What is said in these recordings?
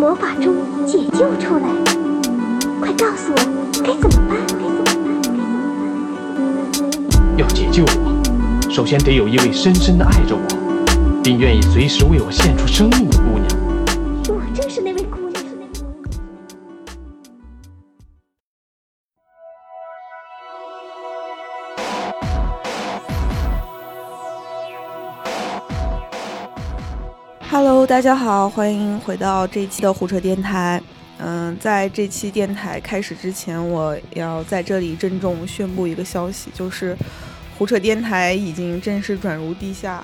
魔法珠解救出来。快告诉我该怎么办？该怎么办？该怎么办？要解救我，首先得有一位深深的爱着我，并愿意随时为我献出生命的姑娘。大家好，欢迎回到这一期的胡扯电台。嗯，在这期电台开始之前，我要在这里郑重宣布一个消息，就是胡扯电台已经正式转入地下。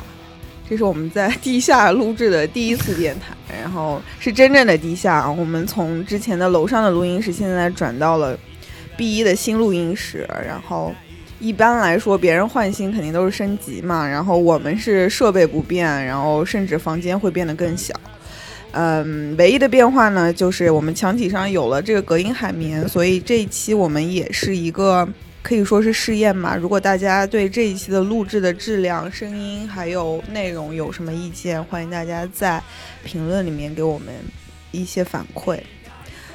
这是我们在地下录制的第一次电台，然后是真正的地下。我们从之前的楼上的录音室，现在转到了 B 一的新录音室，然后。一般来说，别人换新肯定都是升级嘛，然后我们是设备不变，然后甚至房间会变得更小。嗯，唯一的变化呢，就是我们墙体上有了这个隔音海绵，所以这一期我们也是一个可以说是试验嘛。如果大家对这一期的录制的质量、声音还有内容有什么意见，欢迎大家在评论里面给我们一些反馈。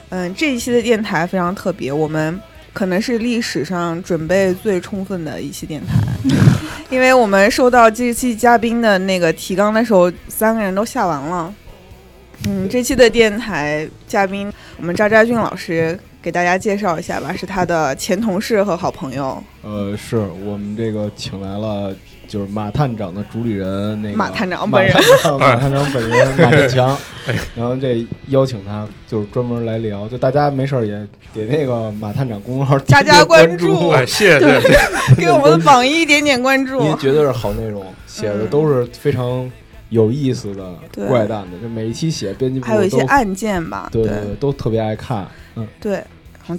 嗯，这一期的电台非常特别，我们。可能是历史上准备最充分的一期电台，因为我们收到这期嘉宾的那个提纲的时候，三个人都下完了。嗯，这期的电台嘉宾，我们渣渣俊老师给大家介绍一下吧，是他的前同事和好朋友。呃，是我们这个请来了，就是马探长的主理人，那个马探长本人，马探长本人马振强，然后这邀请他就是专门来聊，就大家没事儿也给那个马探长公众号加加关注，哎，谢谢谢谢，给我们的榜一点点关注，您绝对是好内容，写的都是非常有意思的、怪诞的，就每一期写编辑部还有一些案件吧，对对对，都特别爱看，嗯，对。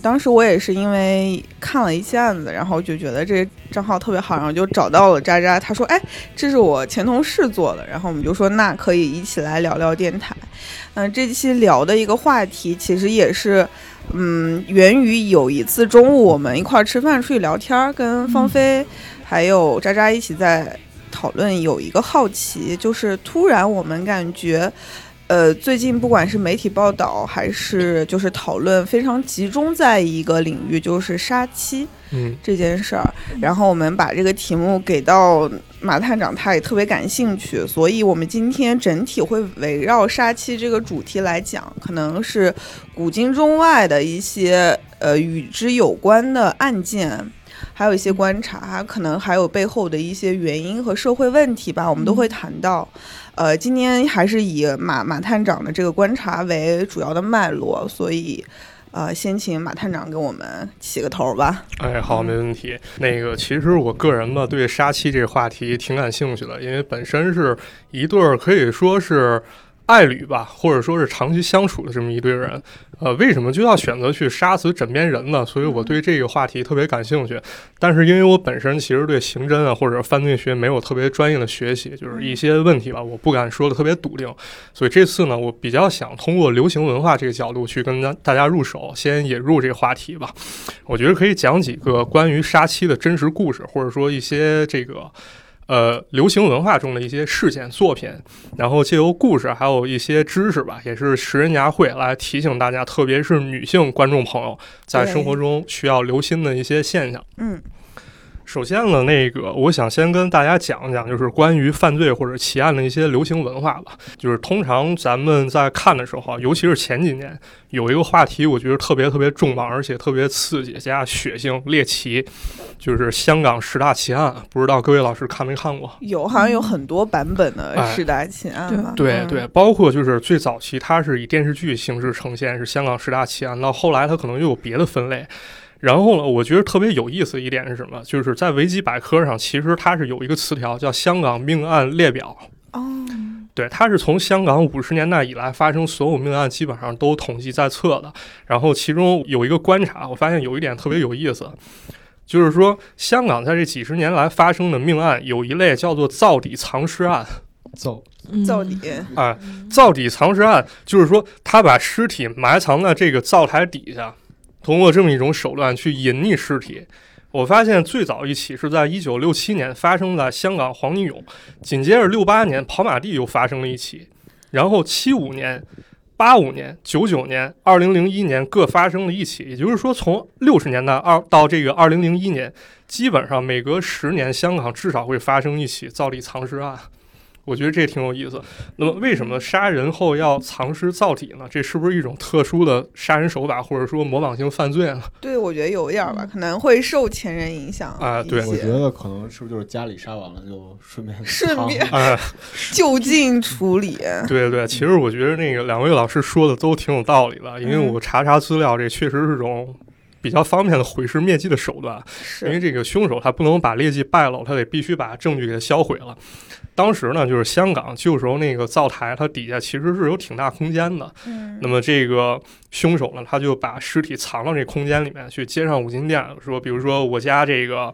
当时我也是因为看了一期案子，然后就觉得这账号特别好，然后就找到了渣渣。他说：“哎，这是我前同事做的。”然后我们就说：“那可以一起来聊聊电台。”嗯，这期聊的一个话题其实也是，嗯，源于有一次中午我们一块儿吃饭出去聊天，跟芳菲还有渣渣一起在讨论，有一个好奇，就是突然我们感觉。呃，最近不管是媒体报道还是就是讨论，非常集中在一个领域，就是杀妻，嗯，这件事儿。然后我们把这个题目给到马探长，他也特别感兴趣，所以我们今天整体会围绕杀妻这个主题来讲，可能是古今中外的一些呃与之有关的案件。还有一些观察，可能还有背后的一些原因和社会问题吧，我们都会谈到。呃，今天还是以马马探长的这个观察为主要的脉络，所以，呃，先请马探长给我们起个头吧。哎，好，没问题。那个，其实我个人吧，对杀妻这个话题挺感兴趣的，因为本身是一对儿可以说是爱侣吧，或者说是长期相处的这么一堆人。呃，为什么就要选择去杀死枕边人呢？所以我对这个话题特别感兴趣。但是因为我本身其实对刑侦啊或者犯罪学没有特别专业的学习，就是一些问题吧，我不敢说的特别笃定。所以这次呢，我比较想通过流行文化这个角度去跟大家入手，先引入这个话题吧。我觉得可以讲几个关于杀妻的真实故事，或者说一些这个。呃，流行文化中的一些事件作品，然后借由故事，还有一些知识吧，也是拾人牙慧来提醒大家，特别是女性观众朋友，在生活中需要留心的一些现象。嗯，首先呢，那个我想先跟大家讲讲，就是关于犯罪或者奇案的一些流行文化吧。就是通常咱们在看的时候，尤其是前几年，有一个话题，我觉得特别特别重磅，而且特别刺激加血腥猎奇。就是香港十大奇案，不知道各位老师看没看过？有，好像有很多版本的十大奇案吧。对、嗯、对，包括就是最早期它是以电视剧形式呈现，是香港十大奇案，到后来它可能又有别的分类。然后呢，我觉得特别有意思一点是什么？就是在维基百科上，其实它是有一个词条叫“香港命案列表”。哦。对，它是从香港五十年代以来发生所有命案基本上都统计在册的。然后其中有一个观察，我发现有一点特别有意思。就是说，香港在这几十年来发生的命案，有一类叫做“造底藏尸案”。灶灶底啊，灶底藏尸案，就是说他把尸体埋藏在这个灶台底下，通过这么一种手段去隐匿尸体。我发现最早一起是在一九六七年发生在香港黄泥涌，紧接着六八年跑马地又发生了一起，然后七五年。八五年、九九年、二零零一年各发生了一起，也就是说，从六十年代二到这个二零零一年，基本上每隔十年，香港至少会发生一起造底藏尸案。我觉得这挺有意思。那么，为什么杀人后要藏尸造体呢？这是不是一种特殊的杀人手法，或者说模仿性犯罪呢？对，我觉得有一点吧，可能会受前人影响啊。对，我觉得可能是不是就是家里杀完了就顺便顺便啊 就近处理？对对，其实我觉得那个两位老师说的都挺有道理的，因为我查查资料，这确实是种。比较方便的毁尸灭迹的手段，因为这个凶手他不能把劣迹败露，他得必须把证据给销毁了。当时呢，就是香港旧时候那个灶台，它底下其实是有挺大空间的。嗯，那么这个凶手呢，他就把尸体藏到这空间里面去，接上五金店说，比如说我家这个。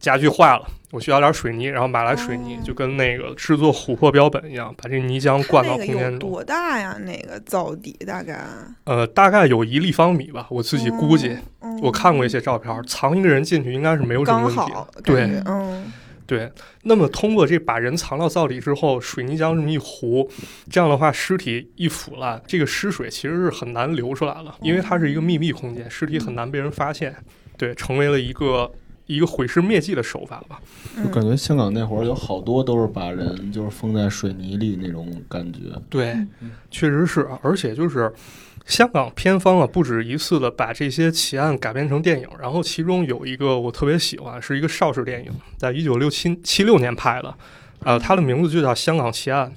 家具坏了，我需要点水泥，然后买来水泥，就跟那个制作琥珀标本一样，把这泥浆灌到空间中。多大呀？那个灶底大概？呃，大概有一立方米吧，我自己估计。我看过一些照片，藏一个人进去应该是没有什么问题。对，嗯，对。那么通过这把人藏到灶底之后，水泥浆这么一糊，这样的话，尸体一腐烂，这个尸水其实是很难流出来了，因为它是一个密闭空间，尸体很难被人发现。对，成为了一个。一个毁尸灭迹的手法吧，我感觉香港那会儿有好多都是把人就是封在水泥里那种感觉。对，确实是，而且就是香港片方啊，不止一次的把这些奇案改编成电影，然后其中有一个我特别喜欢，是一个邵氏电影，在一九六七七六年拍的，呃，它的名字就叫《香港奇案》。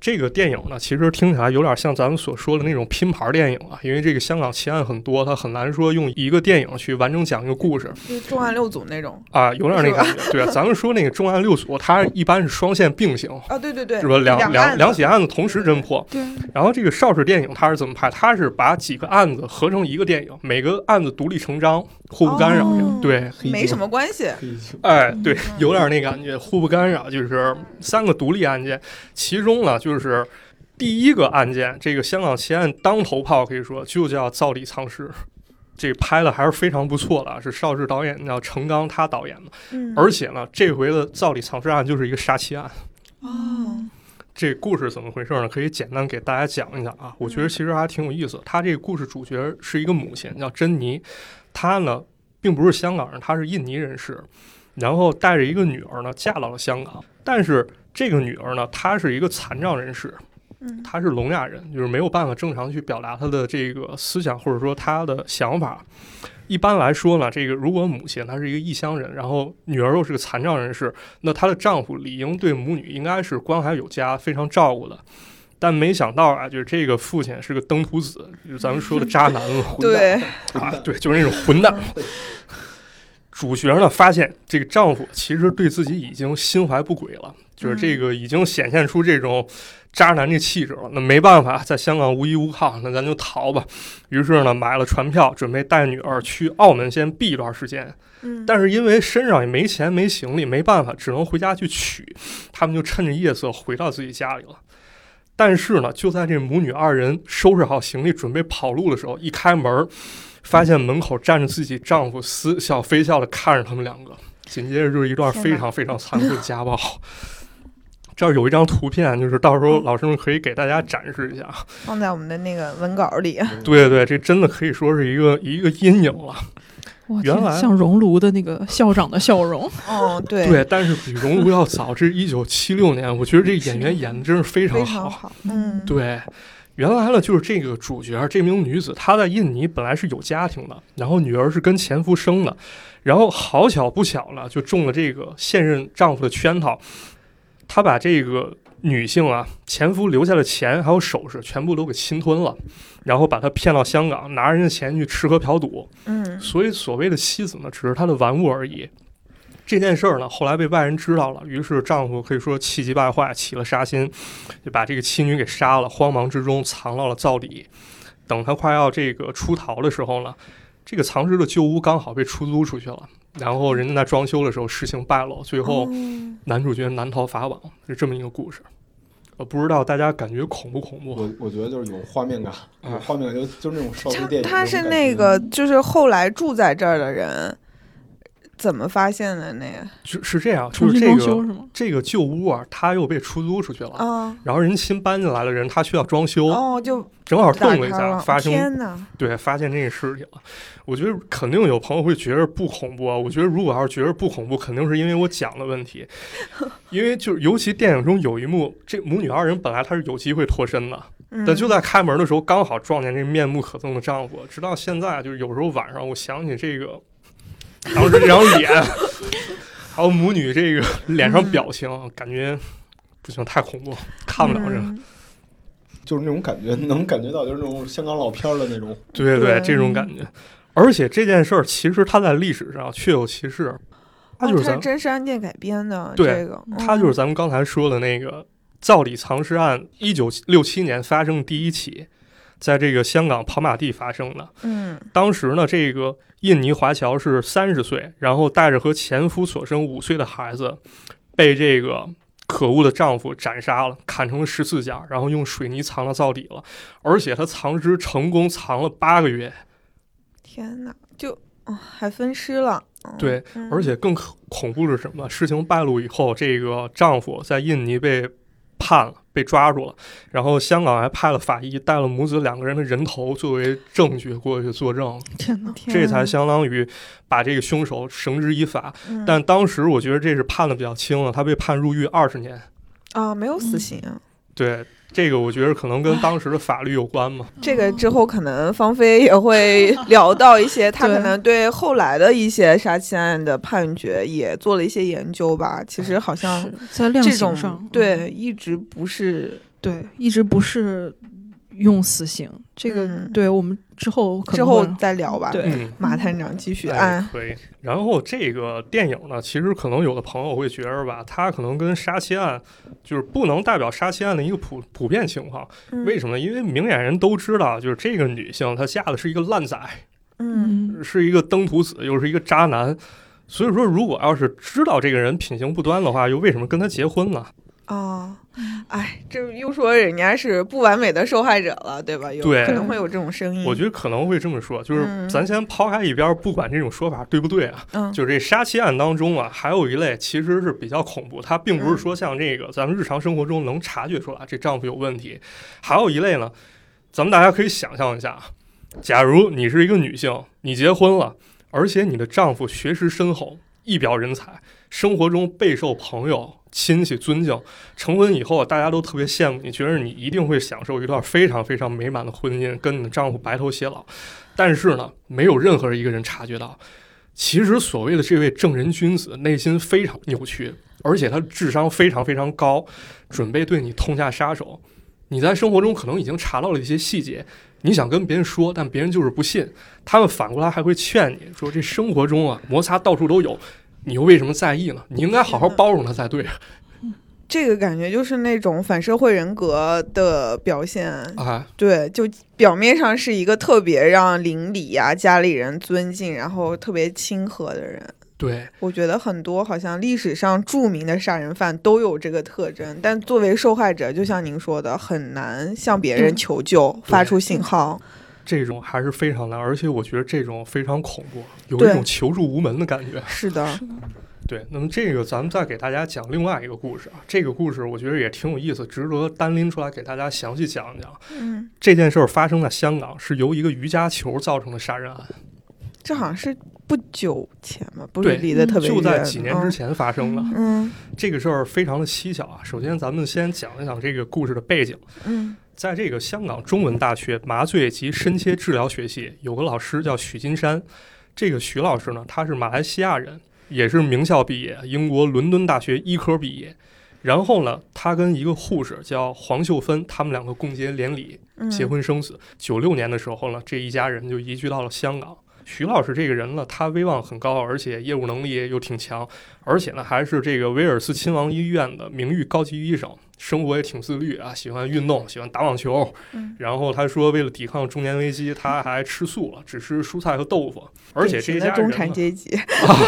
这个电影呢，其实听起来有点像咱们所说的那种拼盘电影啊，因为这个香港奇案很多，它很难说用一个电影去完整讲一个故事。重案六组那种啊，有点那感觉。对，咱们说那个重案六组，它一般是双线并行啊，对对对，是吧？两两两起案子同时侦破。对。然后这个邵氏电影它是怎么拍？它是把几个案子合成一个电影，每个案子独立成章，互不干扰。对，没什么关系。哎，对，有点那感觉，互不干扰，就是三个独立案件，其中呢就是。第一个案件，这个香港奇案当头炮可以说就叫造底藏尸，这拍的还是非常不错的，是邵氏导演叫程刚他导演的，而且呢，这回的造底藏尸案就是一个杀妻案。哦，这故事怎么回事呢？可以简单给大家讲一讲啊，我觉得其实还挺有意思。他这个故事主角是一个母亲叫珍妮，她呢并不是香港人，她是印尼人士，然后带着一个女儿呢嫁到了香港，但是这个女儿呢她是一个残障人士。她是聋哑人，就是没有办法正常去表达她的这个思想或者说她的想法。一般来说呢，这个如果母亲她是一个异乡人，然后女儿又是个残障人士，那她的丈夫理应对母女应该是关怀有加，非常照顾的。但没想到啊，就是这个父亲是个登徒子，就是咱们说的渣男混蛋 啊，对，就是那种混蛋。主角呢发现这个丈夫其实对自己已经心怀不轨了，就是这个已经显现出这种。渣男这气质了，那没办法，在香港无依无靠，那咱就逃吧。于是呢，买了船票，准备带女儿去澳门先避一段时间。嗯，但是因为身上也没钱没行李，没办法，只能回家去取。他们就趁着夜色回到自己家里了。但是呢，就在这母女二人收拾好行李准备跑路的时候，一开门，发现门口站着自己丈夫，似笑非笑的看着他们两个。紧接着就是一段非常非常残酷的家暴。这儿有一张图片，就是到时候老师们可以给大家展示一下，放在我们的那个文稿里。对对，这真的可以说是一个一个阴影了。原来像熔炉的那个校长的笑容。哦，对对，但是比熔炉要早，这是一九七六年。我觉得这演员演的真是非常好。嗯，对，原来呢就是这个主角这名女子，她在印尼本来是有家庭的，然后女儿是跟前夫生的，然后好巧不巧了，就中了这个现任丈夫的圈套。他把这个女性啊，前夫留下的钱还有首饰全部都给侵吞了，然后把她骗到香港，拿人家钱去吃喝嫖赌。嗯，所以所谓的妻子呢，只是他的玩物而已。这件事儿呢，后来被外人知道了，于是丈夫可以说气急败坏，起了杀心，就把这个妻女给杀了，慌忙之中藏到了灶底。等他快要这个出逃的时候呢，这个藏尸的旧屋刚好被出租出去了。然后人家在装修的时候事情败露，最后男主角难逃法网，是这么一个故事。我不知道大家感觉恐不恐怖？我我觉得就是有画面感，有画面感就就那种少女电影。他是那个就是后来住在这儿的人，怎么发现的那个？就是这样，就是这个是？这个旧屋啊，它又被出租出去了。啊，然后人新搬进来的人，他需要装修，哦，就正好动了一下，发生！对，发现这个事情了。我觉得肯定有朋友会觉得不恐怖啊。我觉得如果要是觉得不恐怖，肯定是因为我讲的问题。因为就是尤其电影中有一幕，这母女二人本来她是有机会脱身的，嗯但就在开门的时候刚好撞见这面目可憎的丈夫。直到现在，就是有时候晚上我想起这个当时这张脸，还有母女这个脸上表情，感觉不行，太恐怖，看不了这个。嗯就是那种感觉，能感觉到就是那种香港老片儿的那种。对对，对这种感觉。而且这件事儿其实它在历史上确有其事，它就是咱、哦真实案件改编的，对这个，它就是嗯咱们刚才说的那个造里藏尸案，一九六七年发生的第一起，在这个香港跑马地发生的。嗯当时呢，这个印尼华侨是三十岁，然后带着和前夫所生五岁的孩子，被这个可恶的丈夫斩杀了，砍成了十四架，然后用水泥藏到灶底了，而且他藏尸成功藏了八个月。天哪，就哦还分尸了。嗯对，嗯而且更可恐怖是什么？事情败露以后，这个丈夫在印尼被判了，被抓住了，然后香港还派了法医带了母子两个人的人头作为证据过去作证，天哪！这才相当于把这个凶手绳之以法。嗯但当时我觉得这是判的比较轻了，他被判入狱二十年。啊，没有嗯死刑。啊对，这个我觉得可能跟当时的法律有关嘛。这个之后可能芳菲也会聊到一些，他可能对后来的一些杀妻案的判决也做了一些研究吧。其实好像是在量刑上，对一直不是对，一直不是用死刑。这个、嗯对我们之后可之后能再聊吧。对嗯。马探长继续哎，可以。然后这个电影呢，其实可能有的朋友会觉得吧，它可能跟杀妻案就是不能代表杀妻案的一个普普遍情况。嗯为什么呢？因为明眼人都知道，就是这个女性她嫁的是一个烂仔，嗯嗯是一个登徒子，又是一个渣男。所以说，如果要是知道这个人品行不端的话，又为什么跟他结婚呢？哦，哎，这又说人家是不完美的受害者了，对吧？有对可能会有这种声音。我觉得可能会这么说，就是嗯咱先抛开一边，不管这种说法对不对啊，嗯，就是这杀妻案当中啊，还有一类其实是比较恐怖，它并不是说像这个咱们日常生活中能察觉出来这丈夫有问题，还有一类呢，咱们大家可以想象一下，啊，假如你是一个女性，你结婚了，而且你的丈夫学识深厚，一表人才，生活中备受朋友。亲戚尊敬，成婚以后大家都特别羡慕你，觉得你一定会享受一段非常非常美满的婚姻，跟你的丈夫白头偕老。但是呢，没有任何一个人察觉到，其实所谓的这位正人君子内心非常扭曲，而且他智商非常非常高，准备对你痛下杀手。你在生活中可能已经查到了一些细节，你想跟别人说，但别人就是不信。他们反过来还会劝你说：“这生活中啊，摩擦到处都有，你又为什么在意呢？你应该好好包容他才对。这个感觉就是那种反社会人格的表现。”啊，对，就表面上是一个特别让邻里呀、家里人尊敬，然后特别亲和的人。对，我觉得很多好像历史上著名的杀人犯都有这个特征，但作为受害者，就像您说的，很难向别人求救，发出信号。这种还是非常难，而且我觉得这种非常恐怖，有一种求助无门的感觉。是的，对，那么这个咱们再给大家讲另外一个故事啊，这个故事我觉得也挺有意思，值得单拎出来给大家详细讲一讲。嗯，这件事儿发生在香港，是由一个瑜伽球造成的杀人案，这好像是不久前吧，不是离得特别远，就在几年之前发生的。嗯。这个事儿非常的蹊跷啊。首先，咱们先讲一讲这个故事的背景。嗯在这个香港中文大学麻醉及深切治疗学系，有个老师叫许金山。这个许老师呢，他是马来西亚人，也是名校毕业，英国伦敦大学医科毕业。然后呢，他跟一个护士叫黄秀芬，他们两个共结连理，嗯，结婚生子。九六年的时候呢，这一家人就移居到了香港。徐老师这个人呢，他威望很高，而且业务能力又挺强，而且呢还是这个威尔斯亲王医院的名誉高级医生，生活也挺自律啊，喜欢运动，喜欢打网球。嗯然后他说，为了抵抗中年危机，他还吃素了，只吃蔬菜和豆腐。而且这家人呢产阶级，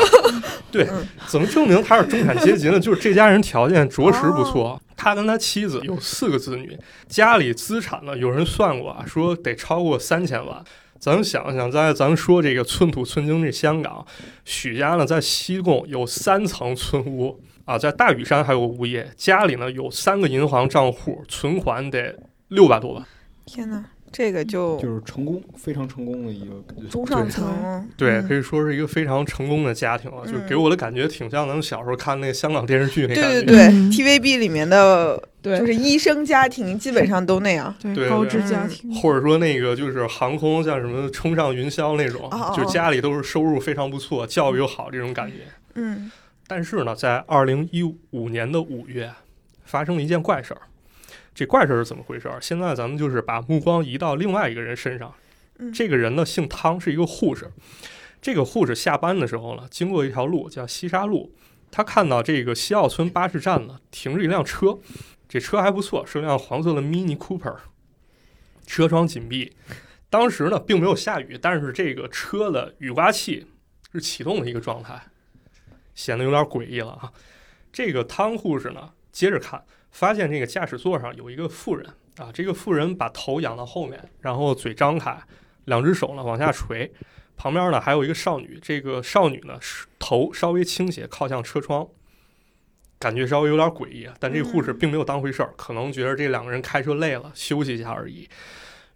对嗯，怎么证明他是中产阶级呢？就是这家人条件着实不错。他跟他妻子有四个子女，家里资产呢，有人算过啊，说得超过三千万。咱们想想，在咱们说这个寸土寸金这香港，许家呢在西贡有三层村屋啊，在大屿山还有个物业，家里呢有三个银行账户，存款得六百多万。天哪，这个就就是成功，非常成功的一个中上层。对，嗯可以说是一个非常成功的家庭了，就嗯给我的感觉挺像咱们小时候看那个香港电视剧那感觉。对对对嗯，TVB 里面的对就是医生家庭基本上都那样。对对高知家庭，或者说那个就是航空，像什么冲上云霄那种，哦哦就家里都是收入非常不错，教育又好这种感觉。嗯但是呢，在二零一五年的五月，发生了一件怪事儿。这怪事儿是怎么回事儿？现在咱们就是把目光移到另外一个人身上。嗯，这个人呢，姓汤，是一个护士。这个护士下班的时候呢，经过一条路叫西沙路，他看到这个西澳村巴士站呢停着一辆车，这车还不错，是辆黄色的 Mini Cooper，车窗紧闭。当时呢，并没有下雨，但是这个车的雨刮器是启动的一个状态，显得有点诡异了啊。这个汤护士呢，接着看，发现这个驾驶座上有一个妇人啊，这个妇人把头仰到后面，然后嘴张开，两只手呢往下垂，旁边呢还有一个少女，这个少女呢是头稍微倾斜靠向车窗，感觉稍微有点诡异啊。但这个护士并没有当回事儿，可能觉得这两个人开车累了，休息一下而已。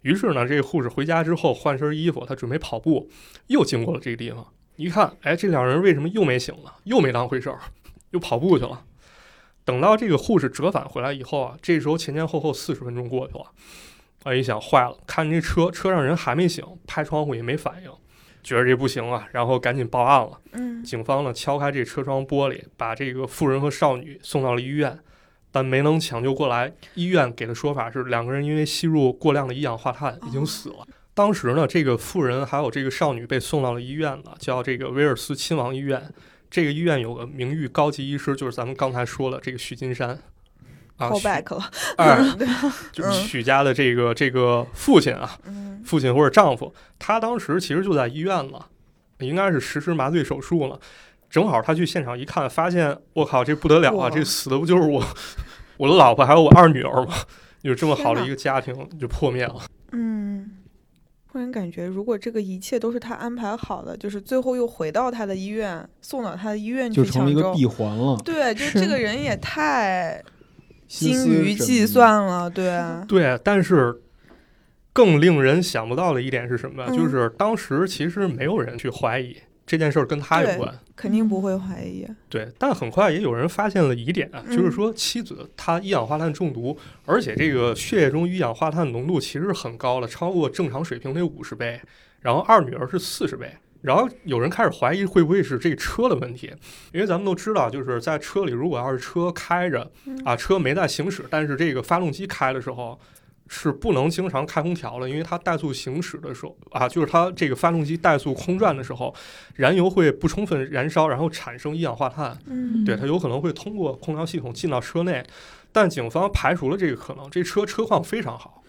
于是呢，这个护士回家之后换身衣服，她准备跑步，又经过了这个地方，一看，哎，这两人为什么又没醒了？又没当回事儿，又跑步去了。等到这个护士折返回来以后啊，这时候前前后后四十分钟过去了。啊，一想坏了，看这车，车上人还没醒，拍窗户也没反应，觉得这不行啊，然后赶紧报案了。嗯警方呢敲开这车窗玻璃，把这个妇人和少女送到了医院，但没能抢救过来。医院给的说法是两个人因为吸入过量的一氧化碳已经死了。当时呢，这个妇人还有这个少女被送到了医院了，叫这个威尔斯亲王医院。这个医院有个名誉高级医师，就是咱们刚才说的这个许金山。啊 back 了。哎，对，就是嗯许家的这个这个父亲啊，嗯父亲或者丈夫，他当时其实就在医院了，应该是实施麻醉手术了。正好他去现场一看，发现我靠，这不得了啊！这死的不就是我我的老婆还有我二女儿吗？有这么好的一个家庭就破灭了。嗯，忽然感觉，如果这个一切都是他安排好的，就是最后又回到他的医院，送到他的医院去就成了一个。闭环了，对，就是这个人也太精心于计算了，对啊，对，但是更令人想不到的一点是什么？嗯就是当时其实没有人去怀疑这件事儿跟他有关。肯定不会怀疑。对，但很快也有人发现了疑点，啊就是嗯说妻子她一氧化碳中毒，而且这个血液中一氧化碳浓度其实很高了，超过正常水平得五十倍，然后二女儿是四十倍。然后有人开始怀疑会不会是这车的问题，因为咱们都知道，就是在车里如果要是车开着嗯啊，车没在行驶，但是这个发动机开的时候是不能经常开空调的，因为它怠速行驶的时候啊，就是它这个发动机怠速空转的时候，燃油会不充分燃烧，然后产生一氧化碳。嗯对，它有可能会通过空调系统进到车内，但警方排除了这个可能，这车车况非常好，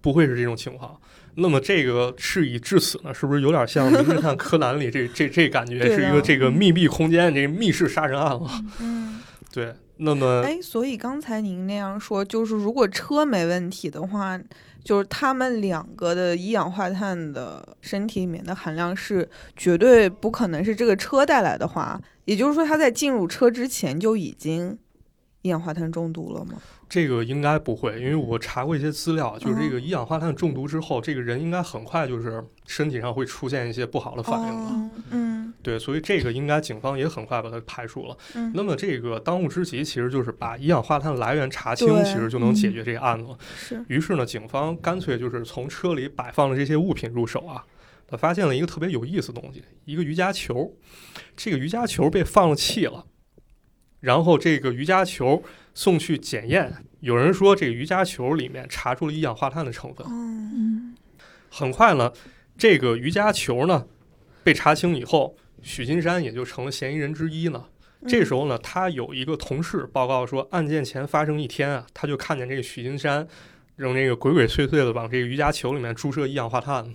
不会是这种情况。那么这个事已至此呢，是不是有点像《名侦探柯南》里这这这感觉是一个这个密闭空间，这个密室杀人案了？嗯，对，那么哎，所以刚才您那样说，就是如果车没问题的话，就是他们两个的一氧化碳的身体里面的含量是绝对不可能是这个车带来的话，也就是说他在进入车之前就已经一氧化碳中毒了吗？这个应该不会，因为我查过一些资料，就是这个一氧化碳中毒之后，这个人应该很快就是身体上会出现一些不好的反应了。哦嗯对，所以这个应该警方也很快把它排除了。嗯，那么这个当务之急其实就是把一氧化碳来源查清，其实就能解决这个案子。是于是呢，警方干脆就是从车里摆放的这些物品入手啊，他发现了一个特别有意思的东西，一个瑜伽球。这个瑜伽球被放了气了，然后这个瑜伽球送去检验，有人说这个瑜伽球里面查出了一氧化碳的成分。嗯很快呢，这个瑜伽球呢被查清以后，许金山也就成了嫌疑人之一呢。这时候呢，他有一个同事报告说，案件前发生一天啊，他就看见这个许金山扔这个鬼鬼祟祟的往这个瑜伽球里面注射一氧化碳，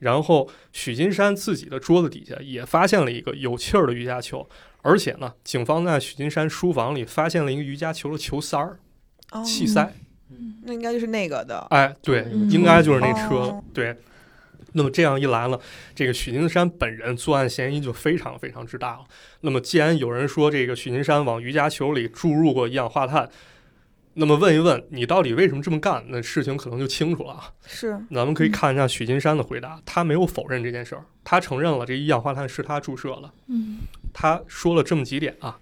然后许金山自己的桌子底下也发现了一个有气儿的瑜伽球，而且呢，警方在许金山书房里发现了一个瑜伽球的球塞儿、哦气塞。那应该就是那个的。哎，对，嗯应该就是那车。哦对，那么这样一来呢，这个许金山本人作案嫌疑就非常非常之大了。那么既然有人说这个许金山往瑜伽球里注入过一氧化碳，那么问一问你到底为什么这么干，那事情可能就清楚了啊。是，咱们可以看一下许金山的回答，他没有否认这件事儿，他承认了这一氧化碳是他注射了。嗯他说了这么几点啊。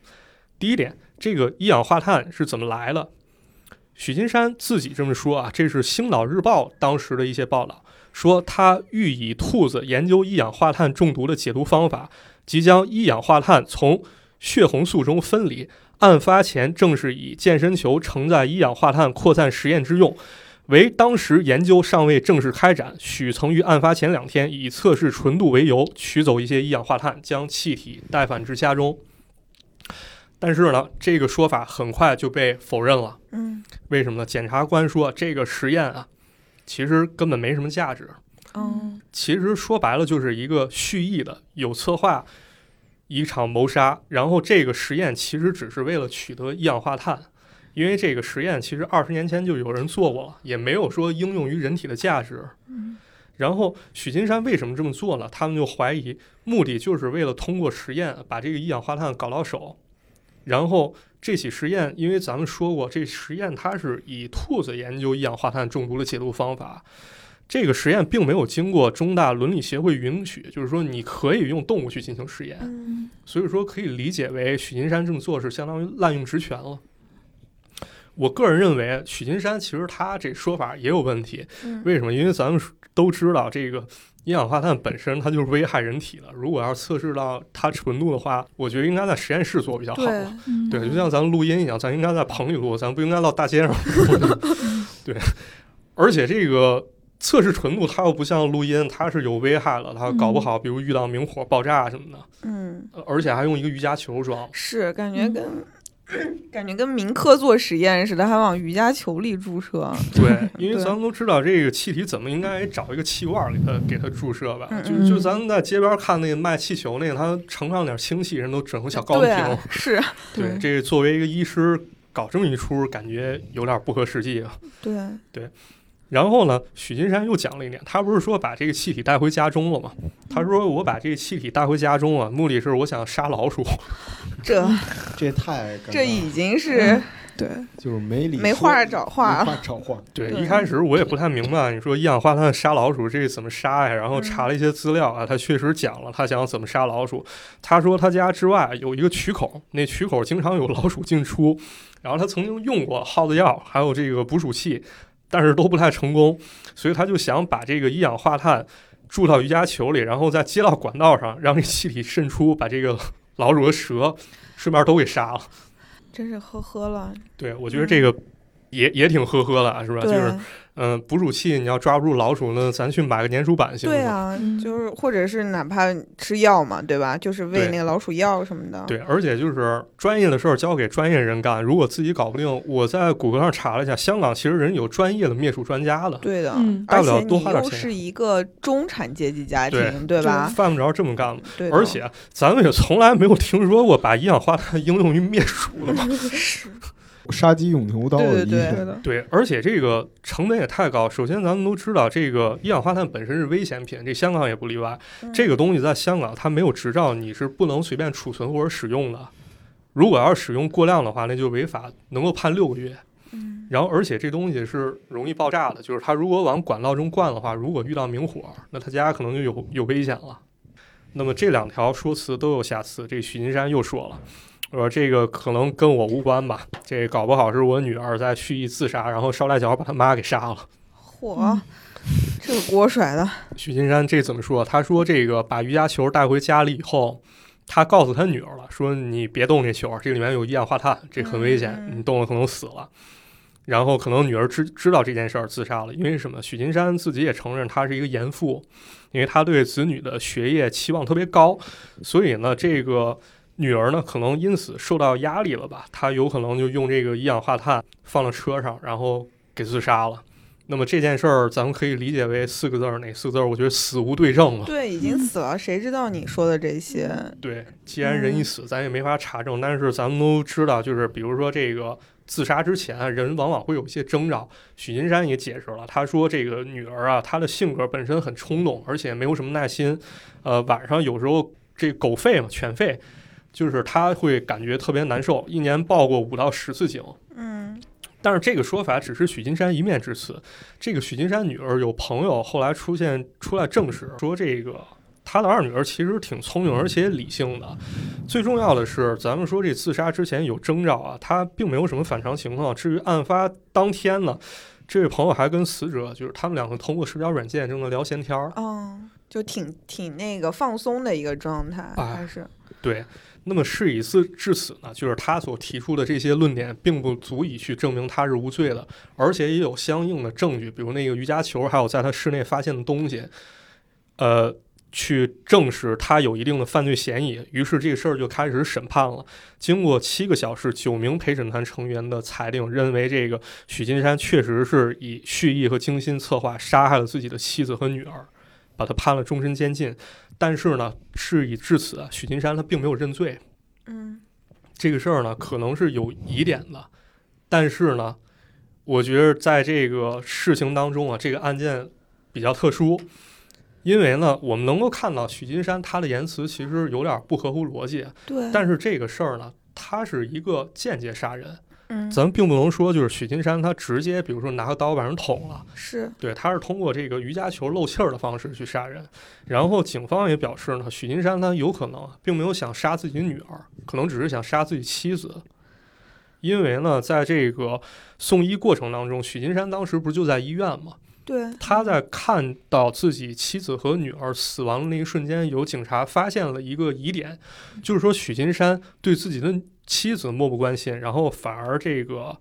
第一点，这个一氧化碳是怎么来的？许金山自己这么说啊，这是《星岛日报》当时的一些报道，说他欲以兔子研究一氧化碳中毒的解毒方法，即将一氧化碳从血红素中分离。案发前正是以健身球承载一氧化碳扩散实验之用，为当时研究尚未正式开展，许曾于案发前两天以测试纯度为由，取走一些一氧化碳，将气体带返至家中。但是呢，这个说法很快就被否认了。嗯为什么呢？检察官说这个实验啊，其实根本没什么价值。嗯其实说白了就是一个蓄意的、有策划一场谋杀。然后这个实验其实只是为了取得一氧化碳，因为这个实验其实二十年前就有人做过了，也没有说应用于人体的价值。然后许金山为什么这么做呢？他们就怀疑目的就是为了通过实验把这个一氧化碳搞到手。然后这起实验，因为咱们说过，这实验它是以兔子研究一氧化碳中毒的解毒方法。这个实验并没有经过中大伦理协会允许，就是说你可以用动物去进行实验，嗯所以说可以理解为许金山这么做是相当于滥用职权了。我个人认为，许金山其实他这说法也有问题，嗯为什么？因为咱们都知道，这个一氧化碳本身它就是危害人体的。如果要是测试到它纯度的话，我觉得应该在实验室做比较好。对，嗯对，就像咱们录音一样，咱应该在棚里录，咱不应该到大街上录。对，而且这个测试纯度，它又不像录音，它是有危害了，它搞不好，比如遇到明火爆炸什么的，嗯呃而且还用一个瑜伽球装。是感觉跟。感觉跟民科做实验似的，还往瑜伽球里注射。对，因为咱们都知道这个气体怎么应该找一个气罐儿给它给它注射吧。嗯就就咱们在街边看那个卖气球那个，它盛上点氢气，人都整个小高对瓶。啊，是，对，这作为一个医师搞这么一出，感觉有点不合实际啊。对对，然后呢，许金山又讲了一点，他不是说把这个气体带回家中了吗？他说我把这个气体带回家中啊，目的是我想杀老鼠。这这太这已经是对，就是没理没话找话没了。话找话。对，一开始我也不太明白，你说一氧化碳杀老鼠这怎么杀呀？然后嗯查了一些资料啊，他确实讲了他想怎么杀老鼠。他说他家之外有一个渠口，那渠口经常有老鼠进出，然后他曾经用过耗子药，还有这个捕鼠器，但是都不太成功，所以他就想把这个一氧化碳注到瑜伽球里，然后再接到管道上让这气体渗出，把这个老鼠和蛇顺便都给杀了。真是呵呵了。对，我觉得这个也也挺呵呵的啊，是吧？就是嗯，捕鼠器你要抓不住老鼠呢，咱去买个粘鼠板行吗？对啊，嗯就是或者是哪怕吃药嘛，对吧？就是喂那个老鼠药什么的。对，而且就是专业的事儿交给专业人干，如果自己搞不定，我在谷歌上查了一下，香港其实人有专业的灭鼠专家的，对的，嗯大不了多花点钱又是一个中产阶级家对庭，对吧？犯不着这么干嘛。对，而且咱们也从来没有听说过把一氧化碳应用于灭鼠的嘛。是杀鸡用牛刀的对对对对，对，而且这个成本也太高。首先，咱们都知道，这个一氧化碳本身是危险品，这香港也不例外。嗯这个东西在香港它没有执照，你是不能随便储存或者使用的。如果要是使用过量的话，那就违法，能够判六个月。嗯然后，而且这东西是容易爆炸的，就是它如果往管道中灌的话，如果遇到明火，那他家可能就有有危险了。那么这两条说辞都有瑕疵，这许金山又说了，说这个可能跟我无关吧，这搞不好是我女儿在蓄意自杀，然后捎带脚把他妈给杀了。嚯，这个锅甩的，许金山这怎么说？他说这个把瑜伽球带回家里以后，他告诉他女儿了，说你别动这球，这里面有一氧化碳，这很危险，嗯你动了可能死了。然后可能女儿知知道这件事儿自杀了，因为什么？许金山自己也承认他是一个严父，因为他对子女的学业期望特别高，所以呢，这个女儿呢可能因此受到压力了吧？她有可能就用这个一氧化碳放到车上，然后给自杀了。那么这件事儿，咱们可以理解为四个字儿，哪四个字儿？我觉得死无对证了。对，已经死了，谁知道你说的这些？对，既然人一死，咱也没法查证。但是咱们都知道，就是比如说这个自杀之前啊，人往往会有一些征兆。许金山也解释了，他说这个女儿啊，她的性格本身很冲动，而且没有什么耐心。呃，晚上有时候这狗吠嘛，犬吠，就是他会感觉特别难受，一年报过五到十次警。嗯但是这个说法只是许金山一面之词。这个许金山女儿有朋友后来出现出来证实说，这个他的二女儿其实挺聪明而且理性的。最重要的是，咱们说这自杀之前有征兆啊，他并没有什么反常情况。至于案发当天呢，这位朋友还跟死者就是他们两个通过社交软件正在聊闲天儿。哦，就挺挺那个放松的一个状态，哎还是对，那么事已至至此呢，就是他所提出的这些论点，并不足以去证明他是无罪的，而且也有相应的证据，比如那个瑜伽球，还有在他室内发现的东西，呃，去证实他有一定的犯罪嫌疑。于是这个事儿就开始审判了。经过七个小时，九名陪审团成员的裁定，认为这个许金山确实是以蓄意和精心策划杀害了自己的妻子和女儿，把他判了终身监禁。但是呢，事已至此，许金山他并没有认罪。嗯。这个事儿呢，可能是有疑点的，但是呢，我觉得在这个事情当中啊，这个案件比较特殊，因为呢，我们能够看到许金山他的言辞其实有点不合乎逻辑，对，但是这个事儿呢，他是一个间接杀人，嗯咱们并不能说就是许金山他直接，比如说拿个刀把人捅了，是对，他是通过这个瑜伽球漏气儿的方式去杀人。然后警方也表示呢，许金山他有可能并没有想杀自己女儿，可能只是想杀自己妻子。因为呢，在这个送医过程当中，许金山当时不是就在医院吗？对，他在看到自己妻子和女儿死亡的那一瞬间，有警察发现了一个疑点，就是说许金山对自己的妻子漠不关心，然后反而这个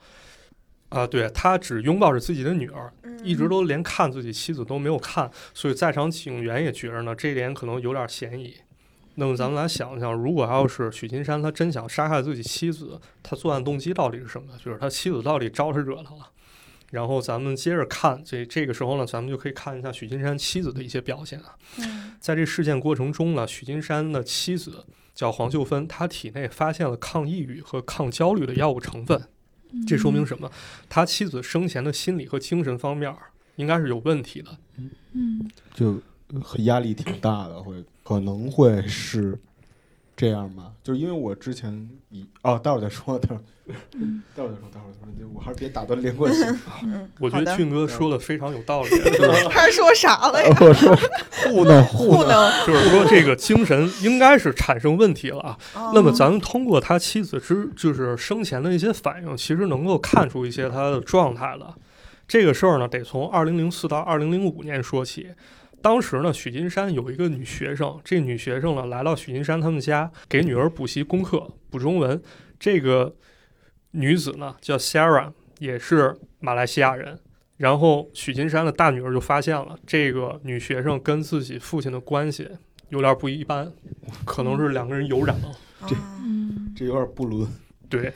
啊、对他只拥抱着自己的女儿，嗯一直都连看自己妻子都没有看，所以在场警员也觉着呢，这一点可能有点嫌疑。那么咱们来想一想，如果要是许金山他真想杀害自己妻子，他作案动机到底是什么？就是他妻子到底招他惹他了？然后咱们接着看，这这个时候呢，咱们就可以看一下许金山妻子的一些表现啊。嗯在这事件过程中呢，许金山的妻子叫黄秀芬，她体内发现了抗抑郁和抗焦虑的药物成分，这说明什么？他妻子生前的心理和精神方面儿应该是有问题的。嗯就压力挺大的，会可能会是这样吧。就是因为我之前以哦，待会儿再说，待会儿待会儿再说，待会儿再说，就我还是别打断连贯性。嗯，我觉得俊哥说的非常有道理，就 是他说啥了呀？我说糊弄糊糊弄，就是说这个精神应该是产生问题了啊。那么哦咱们通过他妻子之就是生前的一些反应，其实能够看出一些他的状态了。这个事儿呢，得从二零零四到二零零五年说起。当时呢，许金山有一个女学生，这女学生呢来到许金山他们家，给女儿补习功课，补中文。这个女子呢叫 Sarah，也是马来西亚人。然后许金山的大女儿就发现了这个女学生跟自己父亲的关系有点不一般，可能是两个人有染了。这这有点不伦。对，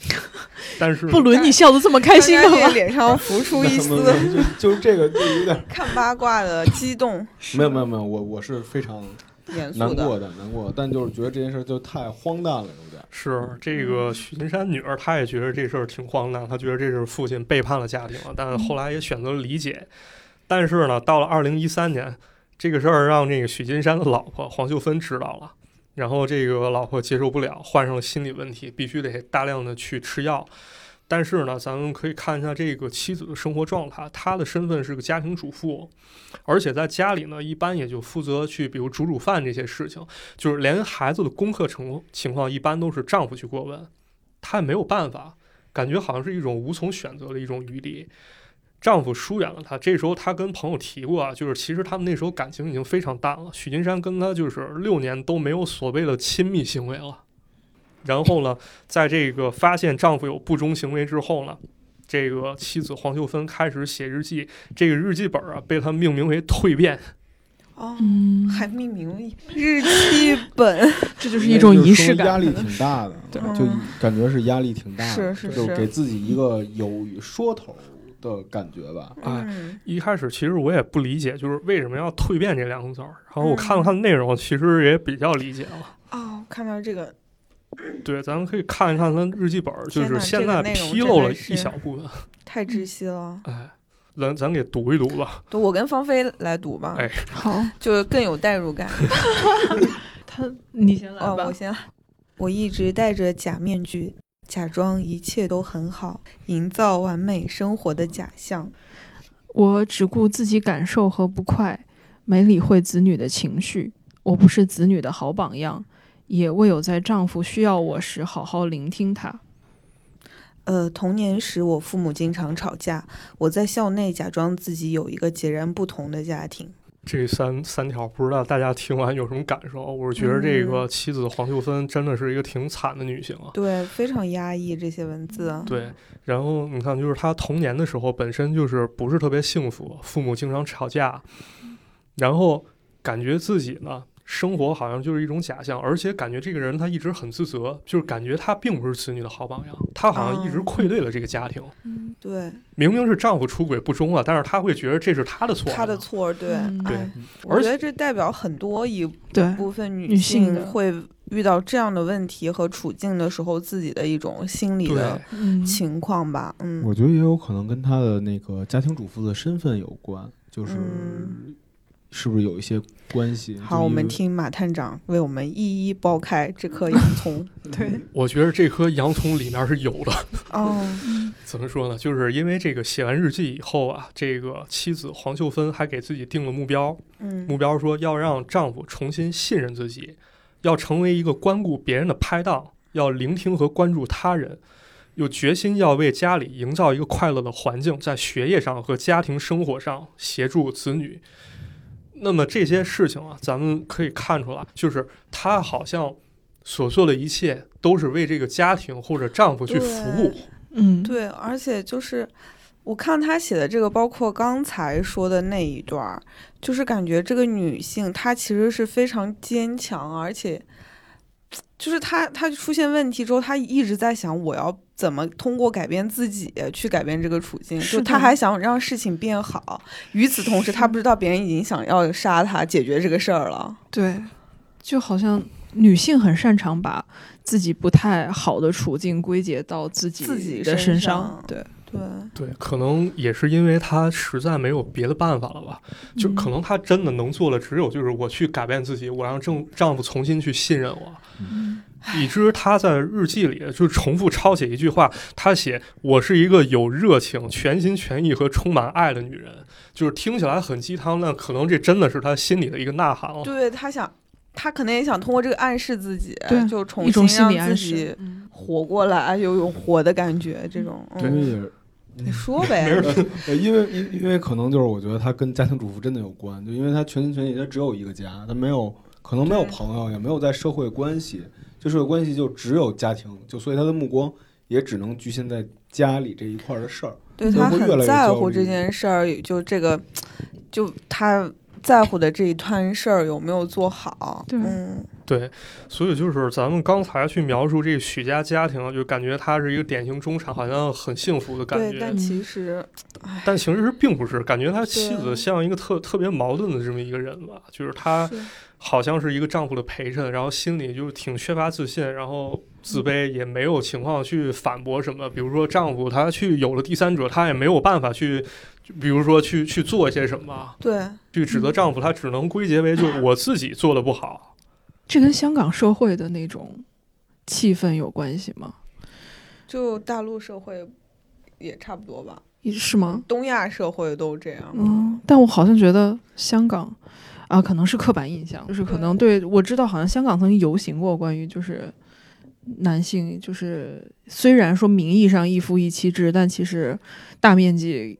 但是 不伦，你笑的这么开心刚刚这干嘛？脸上浮出一丝就就是这个就有点 看八卦的激动，没有没有没有，我我是非常。难过的难过，但就是觉得这件事就太荒诞了，有点。是这个许金山女儿，她也觉得这事儿挺荒诞，她觉得这是父亲背叛了家庭了，但后来也选择了理解。但是呢，到了二零一三年，这个事儿让这个许金山的老婆黄秀芬知道了，然后这个老婆接受不了，患上了心理问题，必须得大量的去吃药。但是呢，咱们可以看一下这个妻子的生活状态，她的身份是个家庭主妇，而且在家里呢，一般也就负责去比如煮煮饭这些事情，就是连孩子的功课情情况一般都是丈夫去过问，她也没有办法，感觉好像是一种无从选择的一种余地。丈夫疏远了她，这时候她跟朋友提过啊，就是其实他们那时候感情已经非常淡了。许金山跟她就是六年都没有所谓的亲密行为了。然后呢，在这个发现丈夫有不忠行为之后呢，这个妻子黄秀芬开始写日记，这个日记本啊被她命名为“蜕变哦，嗯，还命名 日记本，这就是一种仪式感，压力挺大的，对就感觉是压力挺大的，是是就是给自己一个有说头的感觉吧。哎嗯”。一开始其实我也不理解，就是为什么要“蜕变”这两个字儿。然后我看了看内容，其实也比较理解了。哦，看到这个对，咱们可以看一看他日记本儿，就是现在披露了一小部分。太窒息了。哎，咱咱给读一读吧。对我跟芳菲来读吧，哎好，就是更有代入感。他你先来哦，吧。我先来。我一直戴着假面具，假装一切都很好，营造完美生活的假象。我只顾自己感受和不快，没理会子女的情绪。我不是子女的好榜样，也未有在丈夫需要我时好好聆听他。呃，童年时我父母经常吵架，我在校内假装自己有一个截然不同的家庭。这三三条不知道大家听完有什么感受？我是觉得这嗯个妻子黄秀芬真的是一个挺惨的女性啊。对，非常压抑这些文字。对，然后你看，就是她童年的时候本身就是不是特别幸福，父母经常吵架，然后感觉自己呢生活好像就是一种假象，而且感觉这个人他一直很自责，就是感觉他并不是子女的好榜样，他好像一直哦愧对了这个家庭。嗯对，明明是丈夫出轨不忠了，但是他会觉得这是他的错，他的。错，对，嗯对哎我觉得这代表很多一对，部分女女性会遇到这样的问题和处境的时候，自己的一种心理的嗯，情况吧。嗯，我觉得也有可能跟她的那个家庭主妇的身份有关，就是嗯是不是有一些关系？好，我们听马探长为我们一一剥开这颗洋葱。对，我觉得这颗洋葱里面是有的。哦，怎么说呢？就是因为这个写完日记以后啊，这个妻子黄秀芬还给自己定了目标，嗯目标说要让丈夫重新信任自己，要成为一个关顾别人的拍档，要聆听和关注他人，有决心要为家里营造一个快乐的环境，在学业上和家庭生活上协助子女。那么这些事情啊，咱们可以看出来，就是她好像所做的一切都是为这个家庭或者丈夫去服务。嗯，对，而且就是我看她写的这个，包括刚才说的那一段儿，就是感觉这个女性她其实是非常坚强，而且就是她她出现问题之后，她一直在想我要怎么通过改变自己去改变这个处境，就他还想让事情变好。与此同时，他不知道别人已经想要杀他解决这个事儿了。对，就好像女性很擅长把自己不太好的处境归结到自己自己的身上，对，对，对，可能也是因为她实在没有别的办法了吧。就嗯可能她真的能做的只有就是我去改变自己，我让丈丈夫重新去信任我。嗯以致她在日记里就重复抄写一句话，她写：“我是一个有热情、全心全意和充满爱的女人。”就是听起来很鸡汤，但可能这真的是她心里的一个呐喊了。对她想，她可能也想通过这个暗示自己，对就重新让自己活过来，有有活的感觉，这种。嗯，因为也是你说呗。呃，因为因因为可能就是我觉得他跟家庭主妇真的有关，就因为他全心全意，他只有一个家，他没有可能没有朋友，也没有在社会关系，就社会关系就只有家庭，就所以他的目光也只能局限在家里这一块儿的事儿。对她会越来越很在乎这件事儿，就这个，就她在乎的这一摊事儿有没有做好。对嗯，对，所以就是咱们刚才去描述这个许家家庭，就感觉他是一个典型中产，好像很幸福的感对，觉。但其实，但其实并不是，感觉他妻子像一个特特别矛盾的这么一个人吧，就是他好像是一个丈夫的陪衬，然后心里就挺缺乏自信，然后自卑，也没有情况去反驳什么。比如说丈夫他去有了第三者，他也没有办法去，就比如说去去做些什么，对，去指责丈夫，他只能归结为就是 我自己做的不好。这跟香港社会的那种气氛有关系吗？就大陆社会也差不多吧，是吗？东亚社会都这样。嗯，但我好像觉得香港啊，可能是刻板印象，就是可能对我知道，好像香港曾经游行过关于就是男性，就是虽然说名义上一夫一妻制，但其实大面积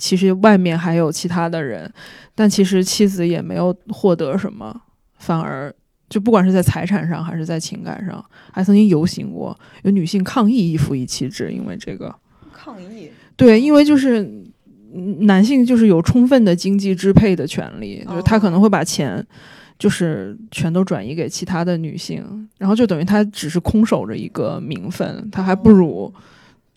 其实外面还有其他的人，但其实妻子也没有获得什么，反而。就不管是在财产上还是在情感上，还曾经游行过，有女性抗议一夫一妻制，因为这个。抗议，对，因为就是嗯男性就是有充分的经济支配的权利，就是他可能会把钱就是全都转移给其他的女性，然后就等于他只是空守着一个名分，他还不如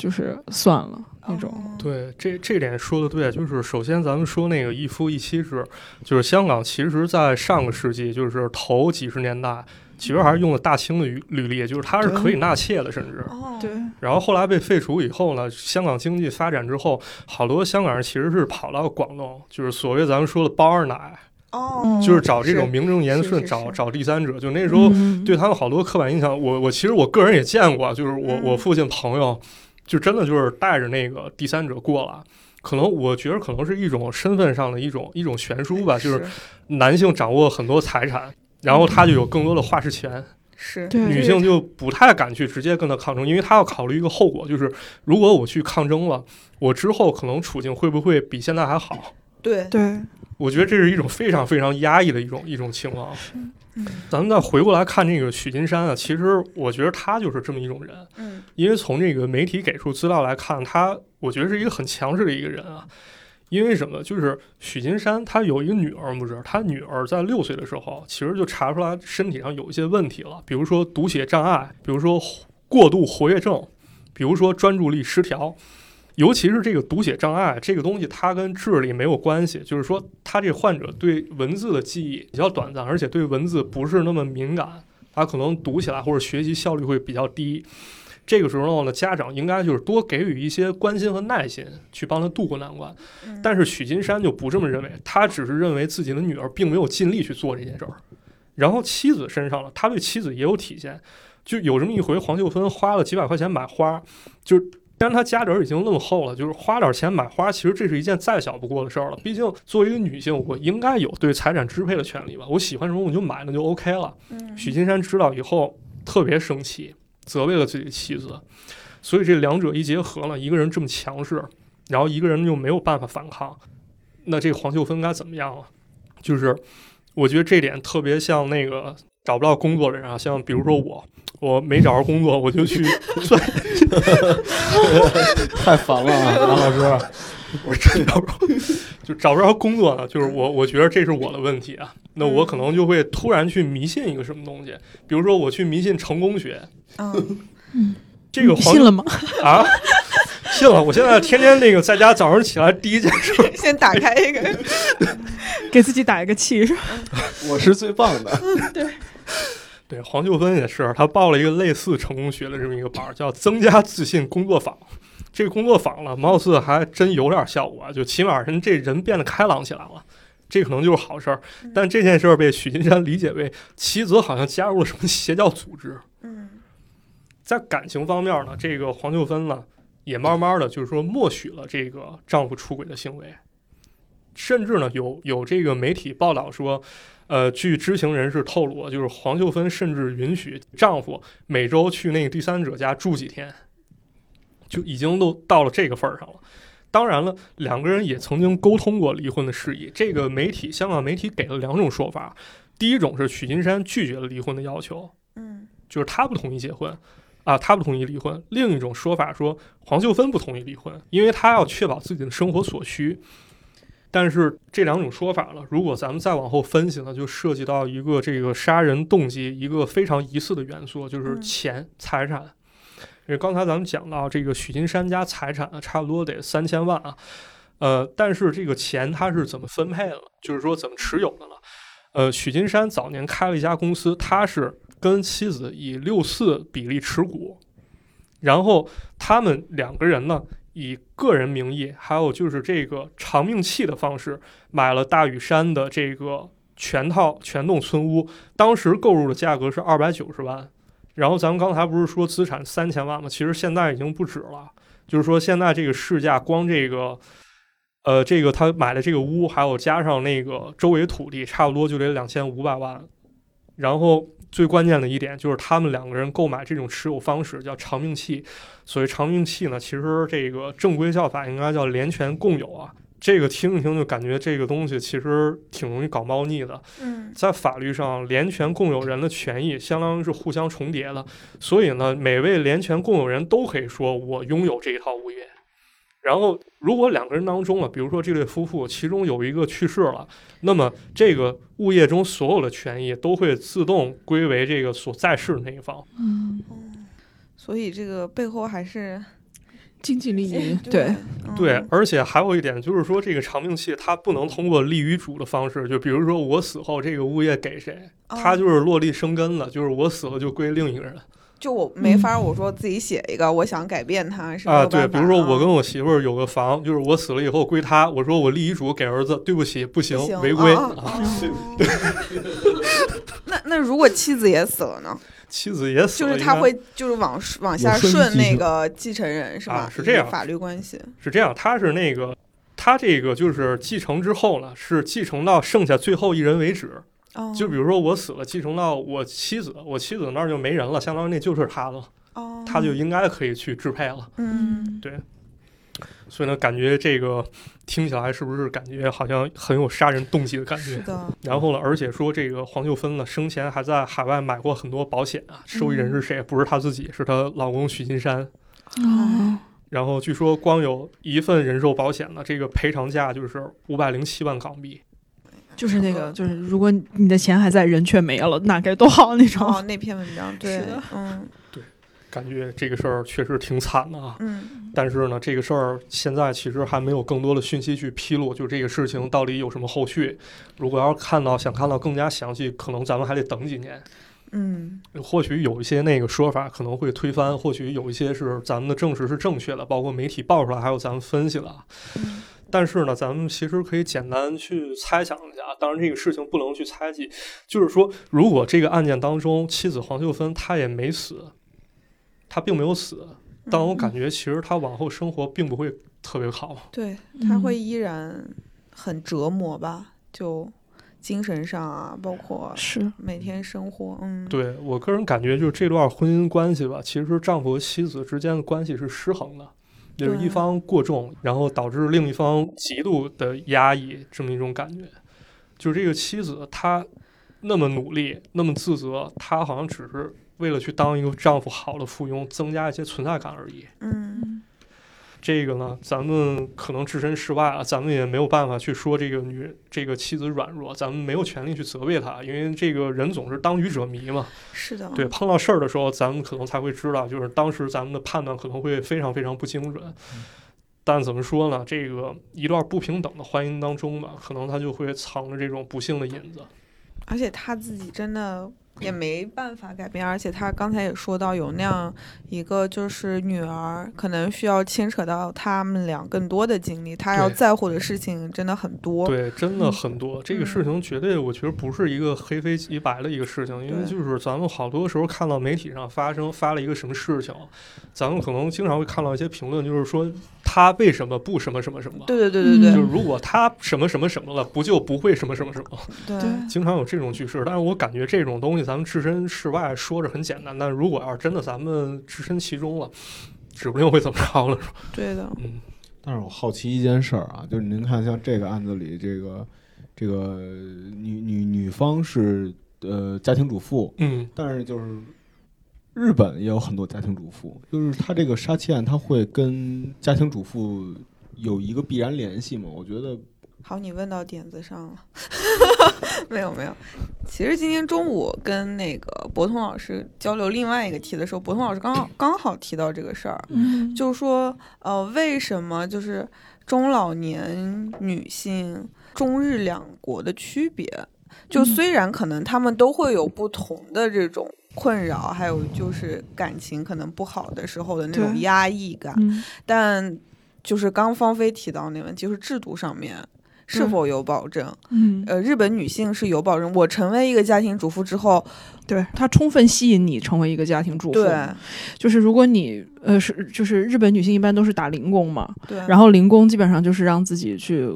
就是算了那种。哦对，这这点说的对，就是首先咱们说那个一夫一妻制，就是香港其实在上个世纪，就是头几十年代，其实还是用了大清的律律例，就是它是可以纳妾的，甚至。哦，对，然后后来被废除以后呢，香港经济发展之后，好多香港人其实是跑到广东，就是所谓咱们说的包二奶，哦，就是找这种名正言顺，找找第三者。就那时候嗯对他们好多刻板印象，我我其实我个人也见过，就是我嗯我父亲朋友，就真的就是带着那个第三者过来。可能我觉得可能是一种身份上的一种一种悬殊吧，就是男性掌握很多财产，然后他就有更多的话事权，是。女性就不太敢去直接跟他抗争，因为他要考虑一个后果，就是如果我去抗争了，我之后可能处境会不会比现在还好？对。对，我觉得这是一种非常非常压抑的一种一种情况。咱们再回过来看这个许金山啊，其实我觉得他就是这么一种人，嗯因为从这个媒体给出资料来看，他我觉得是一个很强势的一个人啊。因为什么？就是许金山他有一个女儿，不是？他女儿在六岁的时候，其实就查出来身体上有一些问题了，比如说读写障碍，比如说过度活跃症，比如说专注力失调。尤其是这个读写障碍这个东西，它跟智力没有关系，就是说他这患者对文字的记忆比较短暂，而且对文字不是那么敏感，他可能读起来或者学习效率会比较低。这个时候呢，家长应该就是多给予一些关心和耐心，去帮他度过难关。嗯但是许金山就不这么认为，他只是认为自己的女儿并没有尽力去做这件事儿。然后妻子身上了，他对妻子也有体现，就有这么一回，黄秀芬花了几百块钱买花，就是。但是她家底儿已经那么厚了，就是花点钱买花，其实这是一件再小不过的事儿了。毕竟作为一个女性，我应该有对财产支配的权利吧？我喜欢什么我就买，那就 OK 了。嗯许金山知道以后特别生气，责备了自己的妻子，所以这两者一结合呢，一个人这么强势，然后一个人又没有办法反抗，那这个黄秀芬该怎么样啊？就是我觉得这点特别像那个找不到工作的人啊，像比如说我，我没找着工作，我就去 算，太烦了啊，杨老师。我真找不着，就找不着工作呢。就是我，我觉得这是我的问题啊。那我可能就会突然去迷信一个什么东西，比如说我去迷信成功学，嗯这个黄信了吗？啊，信了！我现在天天那个在家早上起来第一件事，先打开一个，给自己打一个气是吧？我是最棒的。对黄秀芬也是，她报了一个类似成功学的这么一个班儿，叫增加自信工作坊。这个工作坊呢，貌似还真有点效果啊，就起码人这人变得开朗起来了。这可能就是好事儿，但这件事儿被许金山理解为妻子好像加入了什么邪教组织。嗯在感情方面呢，这个黄秀芬呢，也慢慢的就是说默许了这个丈夫出轨的行为，甚至呢有有这个媒体报道说，呃，据知情人士透露，就是黄秀芬甚至允许丈夫每周去那个第三者家住几天，就已经都到了这个份儿上了。当然了，两个人也曾经沟通过离婚的事宜。这个媒体，香港媒体给了两种说法，第一种是许金山拒绝了离婚的要求，嗯就是他不同意结婚，啊，他不同意离婚。另一种说法说黄秀芬不同意离婚，因为她要确保自己的生活所需。但是这两种说法呢，如果咱们再往后分析呢，就涉及到一个这个杀人动机一个非常疑似的元素，就是嗯钱、财产。因为刚才咱们讲到这个许金山家财产呢，差不多得三千万啊，呃，但是这个钱他是怎么分配的？就是说怎么持有的呢？呃，许金山早年开了一家公司，他是跟妻子以六四比例持股，然后他们两个人呢以个人名义，还有就是这个长命器的方式买了大屿山的这个全套全栋村屋，当时购入的价格是二百九十万。然后咱们刚才不是说资产三千万吗？其实现在已经不止了，就是说现在这个市价光这个。呃，这个他买的这个屋，还有加上那个周围土地，差不多就得两千五百万。然后最关键的一点就是，他们两个人购买这种持有方式叫长命器。所谓长命器呢，其实这个正规叫法应该叫连权共有啊。这个听一听就感觉这个东西其实挺容易搞猫腻的。嗯在法律上，连权共有人的权益相当于是互相重叠的，所以呢，每位连权共有人都可以说我拥有这一套物业。然后，如果两个人当中啊，比如说这对夫妇其中有一个去世了，那么这个物业中所有的权益都会自动归为这个所在世的那一方。嗯，所以这个背后还是经济利益，对对，而且还有一点就是说，这个长命器它不能通过立遗嘱的方式，就比如说我死后这个物业给谁，它哦就是落地生根了，就是我死了就归另一个人就我没法，我说自己写一个，我想改变它是吧啊。对，比如说我跟啊我媳妇儿有个房，就是我死了以后归她，我说我立遗嘱给儿子，对不起，不行违规 那那如果妻子也死了呢？妻子也死了，就是他会就是往往下顺顺那个继承人是吧？啊是这样法律关系。是这样，他是那个。他这个就是继承之后呢，是继承到剩下最后一人为止。哦，就比如说我死了，继承到我妻子，我妻子那儿就没人了，相当于那就是他的，哦，他就应该可以去支配了。嗯，所以呢，感觉这个听起来是不是感觉好像很有杀人动机的感觉？是的，然后呢，而且说这个黄秀芬呢，生前还在海外买过很多保险啊，受益人是谁？不是她自己，是她老公许金山。哦，然后据说光有一份人寿保险呢，这个赔偿价就是五百零七万港币。就是那个，就是如果你的钱还在，人却没了，那该多好那种。哦，那篇文章 对嗯感觉这个事儿确实挺惨的啊，嗯但是呢，这个事儿现在其实还没有更多的讯息去披露，就这个事情到底有什么后续。如果要是看到想看到更加详细，可能咱们还得等几年。嗯或许有一些那个说法可能会推翻，或许有一些是咱们的证实是正确的，包括媒体爆出来，还有咱们分析了。嗯但是呢，咱们其实可以简单去猜想一下，当然这个事情不能去猜忌，就是说，如果这个案件当中妻子黄秀芬她也没死，她并没有死，但我感觉其实她往后生活并不会特别好。对，他嗯会依然很折磨吧，就精神上啊，包括是，每天生活，嗯，对我个人感觉，就是这段婚姻关系吧，其实丈夫和妻子之间的关系是失衡的，就是一方过重，然后导致另一方极度的压抑，这么一种感觉。就是这个妻子她那么努力，那么自责，她好像只是为了去当一个丈夫好的附庸，增加一些存在感而已。嗯这个呢，咱们可能置身事外啊，咱们也没有办法去说这个女这个妻子软弱，咱们没有权利去责备她，因为这个人总是当局者迷嘛。是的，对，碰到事儿的时候，咱们可能才会知道，就是当时咱们的判断可能会非常非常不精准。但怎么说呢？这个一段不平等的婚姻当中吧，可能他就会藏着这种不幸的影子。而且他自己真的也没办法改变，而且他刚才也说到有那样一个就是女儿，可能需要牵扯到他们俩更多的精力，他要在乎的事情真的很多。对，真的嗯很多。这个嗯事情绝对，我觉得不是一个黑非即白的一个事情，因为就是咱们好多时候看到媒体上发生发了一个什么事情，咱们可能经常会看到一些评论，就是说他为什么不什么什么什么。对对对对对嗯就是如果他什么什么什么了，不就不会什么什么什么？对对经常有这种句式，但是我感觉这种东西咱们置身事外说着很简单，但如果要是真的咱们置身其中了，指不定会怎么着了。对的，嗯，但是我好奇一件事儿啊，就是您看，像这个案子里，这个这个女女女方是呃家庭主妇，嗯，但是就是日本也有很多家庭主妇，就是他这个杀妻案，他会跟家庭主妇有一个必然联系吗？我觉得好，你问到点子上了。没有没有，其实今天中午跟那个博通老师交流另外一个题的时候，博通老师刚好刚好提到这个事儿，嗯，就是说，呃，为什么就是中老年女性中日两国的区别？就嗯。虽然可能他们都会有不同的这种困扰，还有就是感情可能不好的时候的那种压抑感，嗯。但就是刚芳菲提到那问题，就是制度上面是否有保证？嗯，呃，日本女性是有保证。我成为一个家庭主妇之后，对，她充分吸引你成为一个家庭主妇。对就是如果你呃是就是日本女性一般都是打零工嘛，对，然后零工基本上就是让自己去。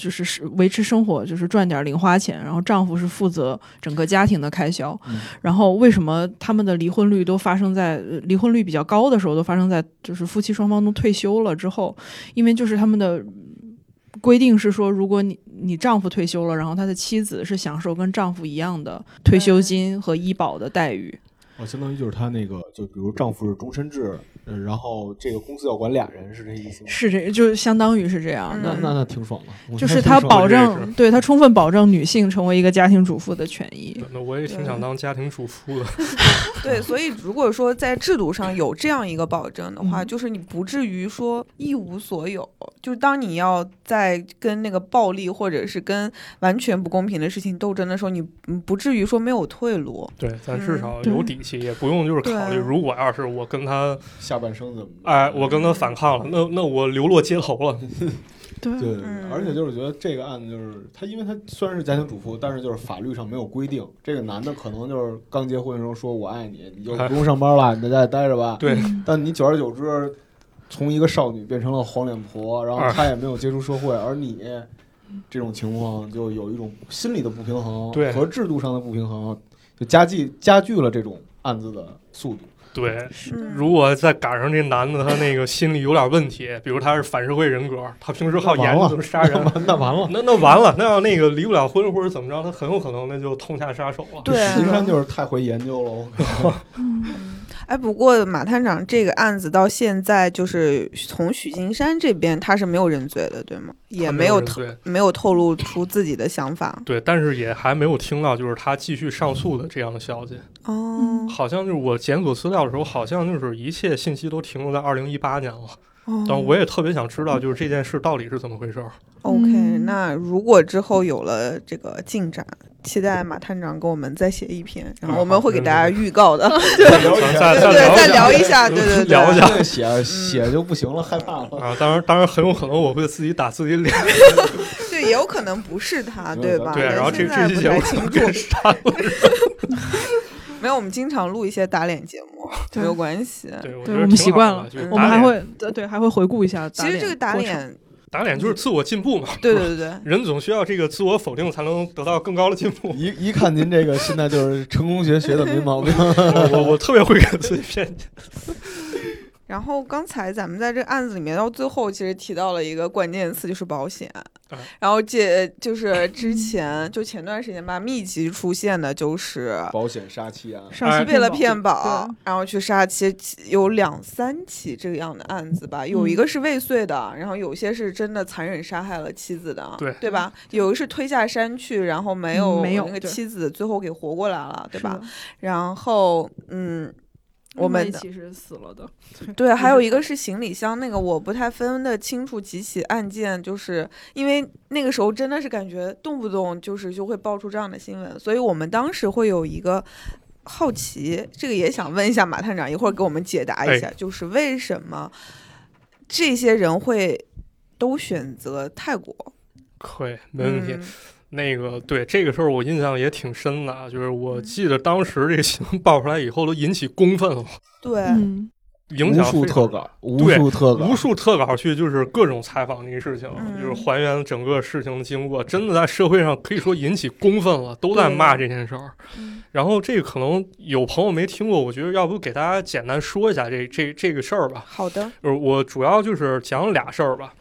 就是是维持生活，就是赚点零花钱，然后丈夫是负责整个家庭的开销。嗯然后为什么他们的离婚率都发生在呃离婚率比较高的时候，都发生在就是夫妻双方都退休了之后？因为就是他们的规定是说，如果你你丈夫退休了，然后他的妻子是享受跟丈夫一样的退休金和医保的待遇。哦，相当于就是他那个，就比如丈夫是终身制，呃然后这个公司要管俩人，是这意思吗？是这就相当于是这样的，那那那挺爽的，就是他保证对他充分保证女性成为一个家庭主妇的权益。那我也挺想当家庭主妇的。对，所以如果说在制度上有这样一个保证的话，嗯就是你不至于说一无所有。就是当你要在跟那个暴力或者是跟完全不公平的事情斗争的时候，你嗯不至于说没有退路。对，咱至少有底气，也不用就是考虑，如果要是我跟他，下半生怎么办？哎，我跟他反抗了，那那我流落街头了。对而且就是觉得这个案子就是他，因为他虽然是家庭主妇，但是就是法律上没有规定，这个男的可能就是刚结婚的时候说我爱你，你就不用上班了，你在家里待着吧。对，但你久而久之，从一个少女变成了黄脸婆，然后啊。她也没有接触社会，而你这种情况就有一种心理的不平衡，对。和制度上的不平衡，就加剧加剧了这种案子的速度。对，嗯如果再赶上这男的他那个心理有点问题，比如他是反社会人格，他平时好那完了。研究杀人，那完了。那那完了，那要那个离不了婚或者怎么着，他很有可能那就痛下杀手了。对。金山就是太会研究了，我靠 哎，不过马探长这个案子到现在就是从许金山这边他是没有认罪的，对吗？也没有透没有透露出自己的想法。对，但是也还没有听到就是他继续上诉的这样的消息。哦好像就是我检索资料的时候，好像就是一切信息都停留在二零一八年了。哦但我也特别想知道，就是这件事到底是怎么回事儿。OK，、嗯那如果之后有了这个进展，期待马探长给我们再写一篇，然后啊我们会给大家预告的。再聊一下，对对，再再聊一下，对对对，聊一下写写就不行了，害怕了。啊，当然，当然很有可能我会自己打自己脸。对，也有可能不是他，对吧？对，然后这这期节目太清楚给。删了。没有，我们经常录一些打脸节目，对没有关系。对，我们得习惯了我们还会对对还会回顾一下。其实这个打脸，打脸就是自我进步嘛。对对对对，人总需要这个自我否定，才能得到更高的进步。一一看您这个现在就是成功学学的没毛病，我我我特别会给自己骗解。然后刚才咱们在这个案子里面到最后，其实提到了一个关键词，就是保险。嗯然后这就是之前就前段时间吧，密集出现的就是保险杀妻案。哎上期为了骗保，然后去杀妻，有两三起这样的案子吧，有一嗯个是未遂的，然后有些是真的残忍杀害了妻子的，对对吧？有一个是推下山去，然后没有嗯没有那个妻子最后给活过来了，对吧？然后嗯。我们的一起是死了的，对，还有一个是是行李箱，那个我不太分得清楚几起案件，就是因为那个时候真的是感觉动不动就是就会爆出这样的新闻，所以我们当时会有一个好奇，这个也想问一下马探长，一会儿给我们解答一下，就是为什么这些人会都选择泰国？可以，没问题。嗯那个对这个事儿我印象也挺深的，啊，就是我记得当时这个新闻爆出来以后，都引起公愤了，对，嗯，影无数响非常特稿，无数特稿，无数特稿去就是各种采访这个事情，嗯就是还原整个事情的经过，真的在社会上可以说引起公愤了，都在骂这件事儿。嗯然后这个可能有朋友没听过，我觉得要不给大家简单说一下这这这个事儿吧。好的，就是我主要就是讲俩事儿吧。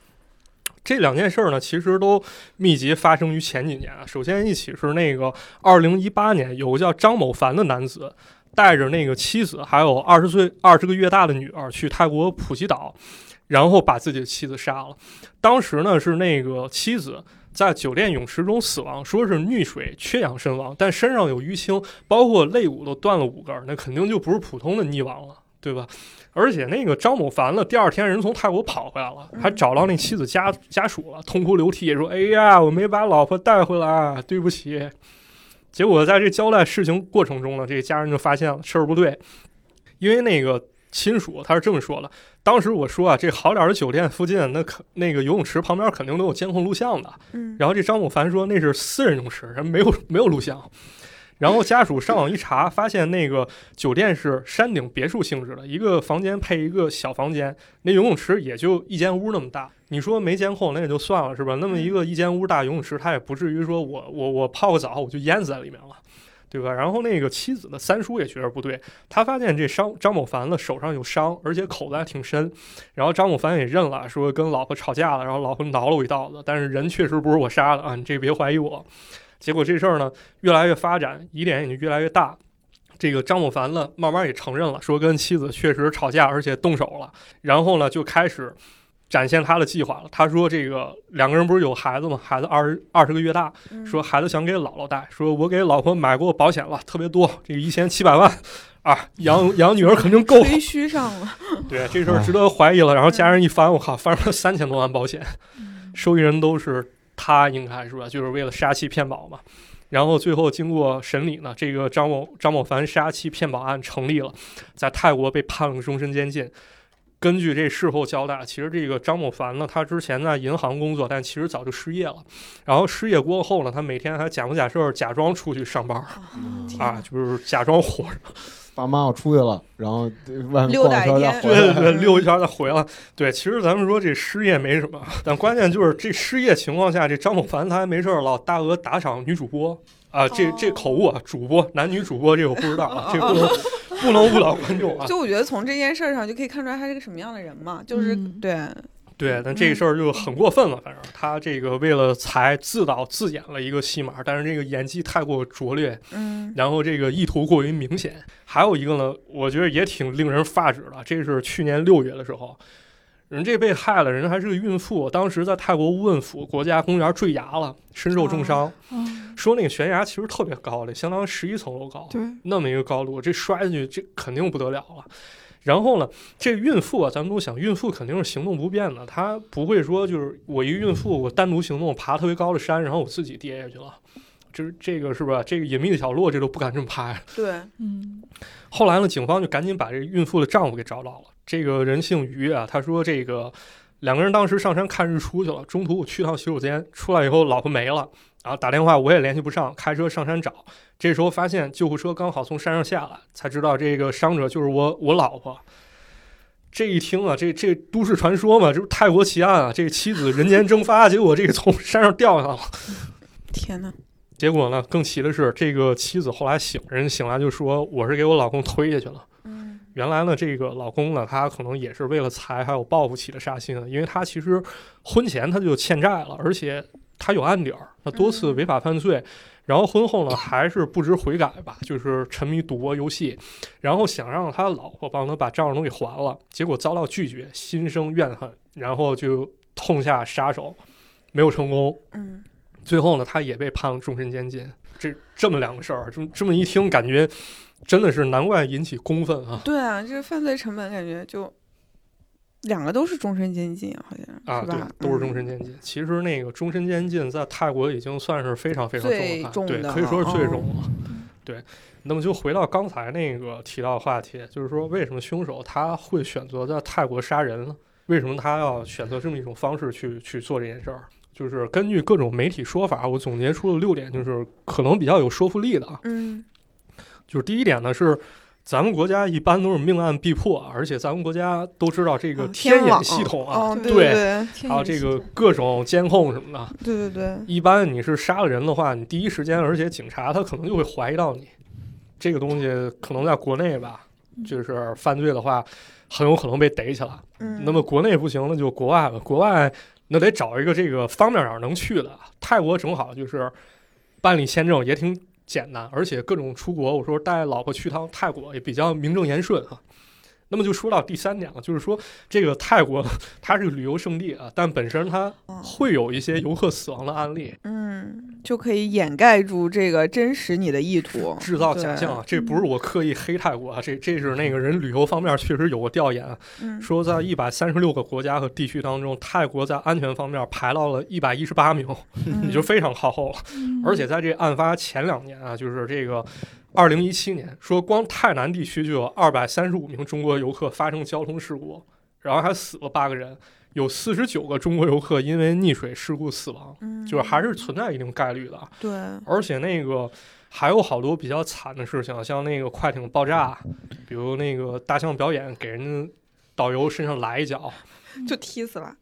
这两件事儿呢，其实都密集发生于前几年啊。首先一起是那个二零一八年，有个叫张某凡的男子，带着那个妻子还有二十岁二十个月大的女儿去泰国普吉岛，然后把自己的妻子杀了。当时呢是那个妻子在酒店泳池中死亡，说是溺水缺氧身亡，但身上有淤青，包括肋骨都断了五根儿，那肯定就不是普通的溺亡了，对吧？而且那个张某凡了，第二天人从泰国跑回来了，还找到那妻子家家属了，痛哭流涕说：“哎呀，我没把老婆带回来，对不起。”结果在这交代事情过程中呢，这个家人就发现了事儿不对，因为那个亲属他是这么说的：当时我说啊，这好点儿的酒店附近，那可那个游泳池旁边肯定都有监控录像的。嗯，然后这张某凡说那是私人泳池，人没有没有录像。然后家属上网一查，发现那个酒店是山顶别墅性质的，一个房间配一个小房间，那游泳池也就一间屋那么大。你说没监控那也就算了，是吧？那么一个一间屋大游泳池，它也不至于说我我我泡个澡我就淹死在里面了，对吧？然后那个妻子的三叔也觉得不对，他发现这伤张某凡的手上有伤，而且口子还挺深。然后张某凡也认了，说跟老婆吵架了，然后老婆挠了我一刀子，但是人确实不是我杀的啊，你这别怀疑我。结果这事儿呢越来越发展，疑点也就越来越大。这个张某凡呢，慢慢也承认了，说跟妻子确实吵架，而且动手了。然后呢，就开始展现他的计划了。他说：“这个两个人不是有孩子吗？孩子二十二十个月大，嗯说孩子想给姥姥带，说我给老婆买过保险了，特别多，这个一千七百万啊，养 养女儿肯定够了。吹嘘上了，对，这事儿值得怀疑了。然后家人一翻，我靠，翻出了三千多万保险，受益人都是他，应该是吧？就是为了杀妻骗保嘛。然后最后经过审理呢，这个张某张某凡杀妻骗保案成立了，在泰国被判了终身监禁。根据这事后交代，其实这个张某凡呢，他之前在银行工作，但其实早就失业了。然后失业过后呢，他每天还假模假式假装出去上班啊，就是假装活着。爸妈我出去了，然后外面溜逛一圈达一天对再回来。对对，溜一圈再回来。对，其实咱们说这失业没什么，但关键就是这失业情况下，这张某凡他还没事儿老大额打赏女主播啊，这这口误啊，主播男女主播这个我不知道啊，这不能 不能误导观众啊。就我觉得从这件事儿上就可以看出来他是个什么样的人嘛，就是、嗯对，但这事儿就很过分了，反正他这个为了才自导自演了一个戏码，但是这个演技太过拙劣，嗯然后这个意图过于明显。还有一个呢，我觉得也挺令人发指的，这是去年六月的时候，人这被害了，人还是个孕妇，当时在泰国乌汶府国家公园坠崖了，身受重伤。嗯，说那个悬崖其实特别高的，相当于十一层楼高，对，那么一个高度，这摔下去这肯定不得了了。然后呢，这孕妇啊，咱们都想，孕妇肯定是行动不便的，她不会说就是我一孕妇，我单独行动，爬特别高的山，然后我自己跌下去了。就是这个是吧？这个隐秘的角落，这都不敢这么拍。对，嗯后来呢，警方就赶紧把这孕妇的丈夫给找到了。这个人姓于啊，他说这个两个人当时上山看日出去了，中途我去趟洗手间，出来以后老婆没了，然后打电话我也联系不上，开车上山找。这时候发现救护车刚好从山上下来，才知道这个伤者就是我我老婆。这一听啊，这这都市传说嘛，这不泰国奇案啊，这个妻子人间蒸发，结果这个从山上掉下来了。天哪，结果呢，更奇的是，这个妻子后来醒，人醒来就说我是给我老公推下去了。嗯原来呢，这个老公呢，他可能也是为了财还有报复起的杀心啊，因为他其实婚前他就欠债了，而且他有案底儿，他多次违法犯罪，然后婚后呢 还是不知悔改吧，就是沉迷赌博游戏，然后想让他老婆帮他把账都给还了，结果遭到拒绝，心生怨恨，然后就痛下杀手，没有成功，嗯，最后呢，他也被判了终身监禁。这这么两个事儿，这么这么一听，感觉真的是难怪引起公愤啊！对啊，这犯罪成本感觉就两个都是终身监禁，好像啊，对都是终嗯身监禁。其实那个终身监禁在泰国已经算是非常非常重最了，对，可以说是最重了。对，那么就回到刚才那个提到的话题，就是说为什么凶手他会选择在泰国杀人呢？为什么他要选择这么一种方式去去做这件事儿？就是根据各种媒体说法，我总结出了六点，就是可能比较有说服力的啊。嗯就是第一点呢是，咱们国家一般都是命案必破，而且咱们国家都知道这个啊天眼系统啊，哦，对对对还有这个各种监控什么的。对对对，一般你是杀了人的话，你第一时间，而且警察他可能就会怀疑到你。这个东西可能在国内吧，就是犯罪的话，很有可能被逮起来。嗯，那么国内不行，那就国外吧。国外那得找一个这个方便点儿能去的。泰国正好就是办理签证也挺简单，而且各种出国，我说带老婆去趟泰国也比较名正言顺哈。那么就说到第三点了，就是说这个泰国 它是个旅游胜地啊，但本身它哦会有一些游客死亡的案例，嗯，就可以掩盖住这个真实你的意图，制造假象啊。这不是我刻意黑泰国啊，这这是那个人旅游方面确实有过调研说在一百三十六个国家和地区当中，泰国在安全方面排到了一百一十八名，嗯 也就非常靠后了。而且在这案发前两年啊，就是这个二零一七年，说光泰南地区就有二百三十五名中国游客发生交通事故，然后还死了八个人，有四十九个中国游客因为溺水事故死亡，嗯就是还是存在一定概率的。对，而且那个还有好多比较惨的事情，像那个快艇爆炸，比如那个大象表演给人家导游身上来一脚，就踢死了，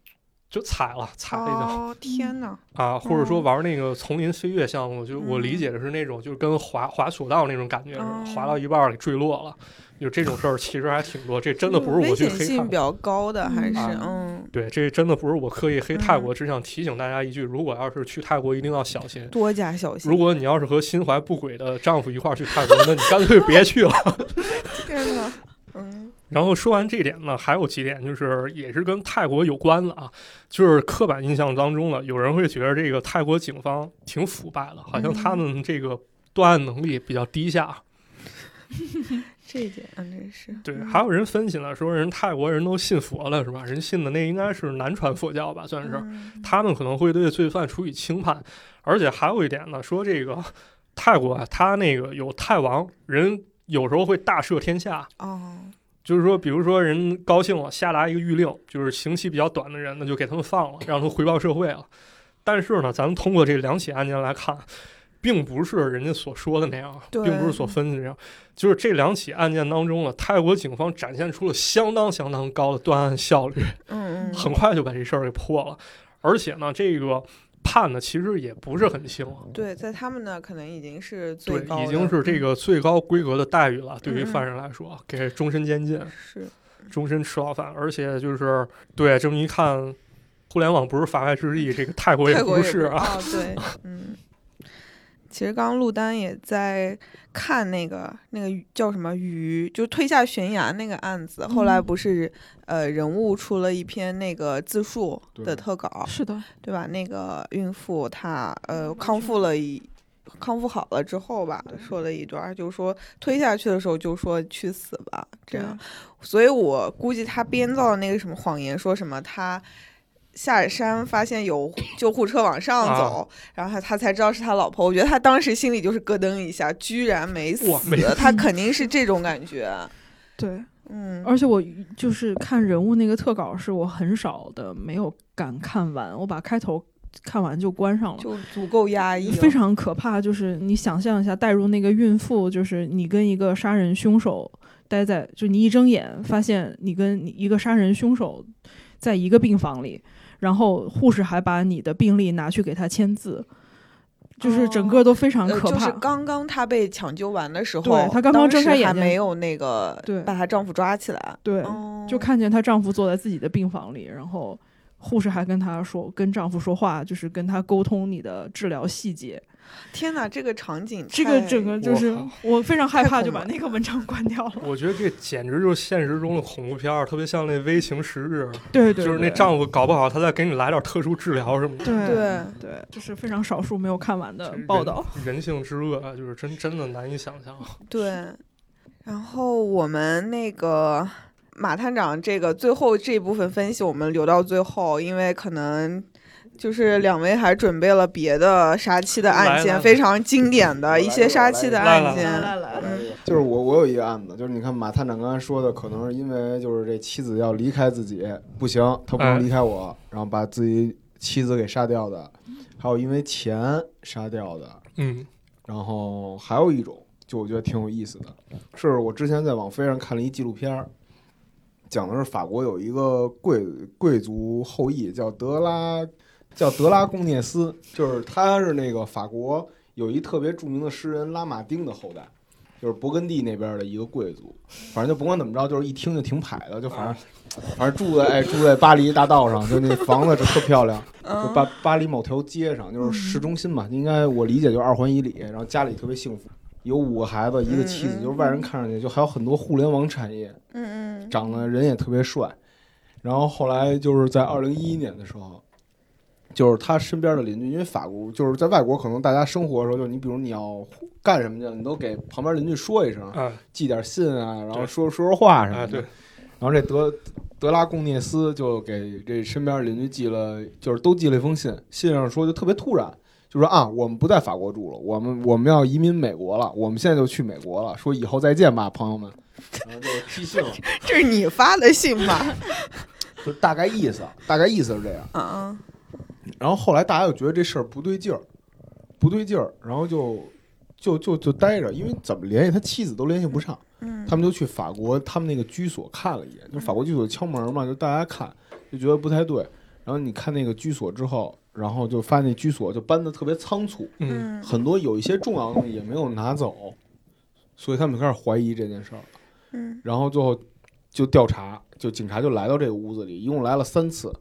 就踩了踩了一脚。哦，天哪！啊，或者说哦玩那个丛林飞跃项目，就我理嗯解的是那种，就是跟滑滑索道那种感觉似的，哦滑到一半儿给坠落了，就这种事儿其实还挺多。这真的不是我去黑泰国，险性比较高的，还是啊嗯，对，这真的不是我刻意黑泰嗯国，只想提醒大家一句：如果要是去泰国，一定要小心。多加小心。如果你要是和心怀不轨的丈夫一块儿去泰国，那你干脆别去了。天哪，嗯然后说完这点呢，还有几点就是也是跟泰国有关的啊，就是刻板印象当中呢，有人会觉得这个泰国警方挺腐败的，好像他们这个断案能力比较低下。这一点嗯真是对，嗯还有人分析了，说人泰国人都信佛了是吧？人信的那应该是南传佛教吧，算是。嗯他们可能会对罪犯处以轻判，而且还有一点呢，说这个泰国啊，他那个有泰王，人有时候会大赦天下，哦，就是说，比如说人高兴了，下达一个谕令，就是刑期比较短的人，那就给他们放了，让他们回报社会了。但是呢，咱们通过这两起案件来看，并不是人家所说的那样，并不是所分析的那样。就是这两起案件当中呢，泰国警方展现出了相当相当高的断案效率，嗯嗯，很快就把这事儿给破了。而且呢，这个判的其实也不是很轻，对，在他们那可能已经是最对，高，已经是这个最高规格的待遇了。对于犯人来说，给终身监禁。嗯是终身吃牢饭，而且就是对这么一看，互联网不是法外之地，这个泰国也泰国也不是啊。哦，对，嗯。其实刚刚陆丹也在看那个那个叫什么鱼，就推下悬崖那个案子。后来嗯不是呃人物出了一篇那个自述的特稿，是的，对吧？那个孕妇她呃康复了一康复好了之后吧，说了一段，就是说推下去的时候就说去死吧，这样。所以我估计他编造的那个什么谎言，说什么他下山发现有救护车往上啊走，然后他他才知道是他老婆。我觉得他当时心里就是咯噔一下，居然没死他肯定是这种感觉。对，嗯，而且我就是看人物那个特稿，是我很少的没有敢看完，我把开头看完就关上了。就足够压抑，非常可怕，就是你想象一下，带入那个孕妇，就是你跟一个杀人凶手待在，就你一睁眼发现你跟你一个杀人凶手在一个病房里，然后护士还把你的病历拿去给他签字，就是整个都非常呃可怕。就是刚刚她被抢救完的时候，对她刚刚睁开眼睛还没有那个对把她丈夫抓起来。对，哦就看见她丈夫坐在自己的病房里，然后护士还跟她说，跟丈夫说话，就是跟她沟通你的治疗细节。天哪，这个场景这个太整个就是我我非常害怕，就把那个文章关掉了。我觉得这简直就是现实中的恐怖片儿，特别像那《危情十日》，对对，就是那丈夫搞不好他再给你来点特殊治疗什么的。对对对，这是非常少数没有看完的报道。人性之恶啊，就是真真的难以想象。对，然后我们那个马探长这个最后这一部分分析，我们留到最后，因为可能就是两位还准备了别的杀妻的案件，非常经典的一些杀妻的案件。来来，嗯就是我我有一个案子，就是你看马探长刚才说的，可能是因为就是这妻子要离开自己，不行，他不能哎离开我，然后把自己妻子给杀掉的，还有因为钱杀掉的，嗯，然后还有一种，就我觉得挺有意思的，是我之前在网飞上看了一纪录片儿，讲的是法国有一个贵贵族后裔叫德拉，叫德拉贡涅斯，就是他是那个法国有一特别著名的诗人拉马丁的后代。就是勃艮第那边的一个贵族，反正就甭管怎么着，就是一听就挺排的，就反正反正住在哎住在巴黎大道上，就那房子就特漂亮，就嗯巴巴黎某条街上，就是市中心嘛，应该我理解就是二环以里，然后家里特别幸福，有五个孩子，一个妻子，就是外人看上去就还有很多互联网产业，嗯嗯长得人也特别帅。然后后来就是在二零一一年的时候，就是他身边的邻居，因为法国就是在外国，可能大家生活的时候，就是你比如你要干什么去了，你都给旁边邻居说一声，啊，寄点信啊，然后说说说话什么哎，的。对，然后这德德拉贡涅斯就给这身边邻居寄了，就是都寄了一封信，信上说就特别突然，就说啊，我们不在法国住了，我们我们要移民美国了，我们现在就去美国了，说以后再见吧，朋友们。然后就寄信了，这是你发的信吧？就大概意思，大概意思是这样。嗯然后后来大家又觉得这事儿不对劲儿，不对劲儿，然后就就就就待着，因为怎么联系他妻子都联系不上。嗯，他们就去法国他们那个居所看了一眼，就法国居所敲门嘛，就大家看就觉得不太对，然后你看那个居所之后，然后就发现那居所就搬的特别仓促，嗯，很多有一些重要的东西也没有拿走，所以他们就开始怀疑这件事儿。嗯然后最后就调查，就警察就来到这个屋子里，一共来了三次，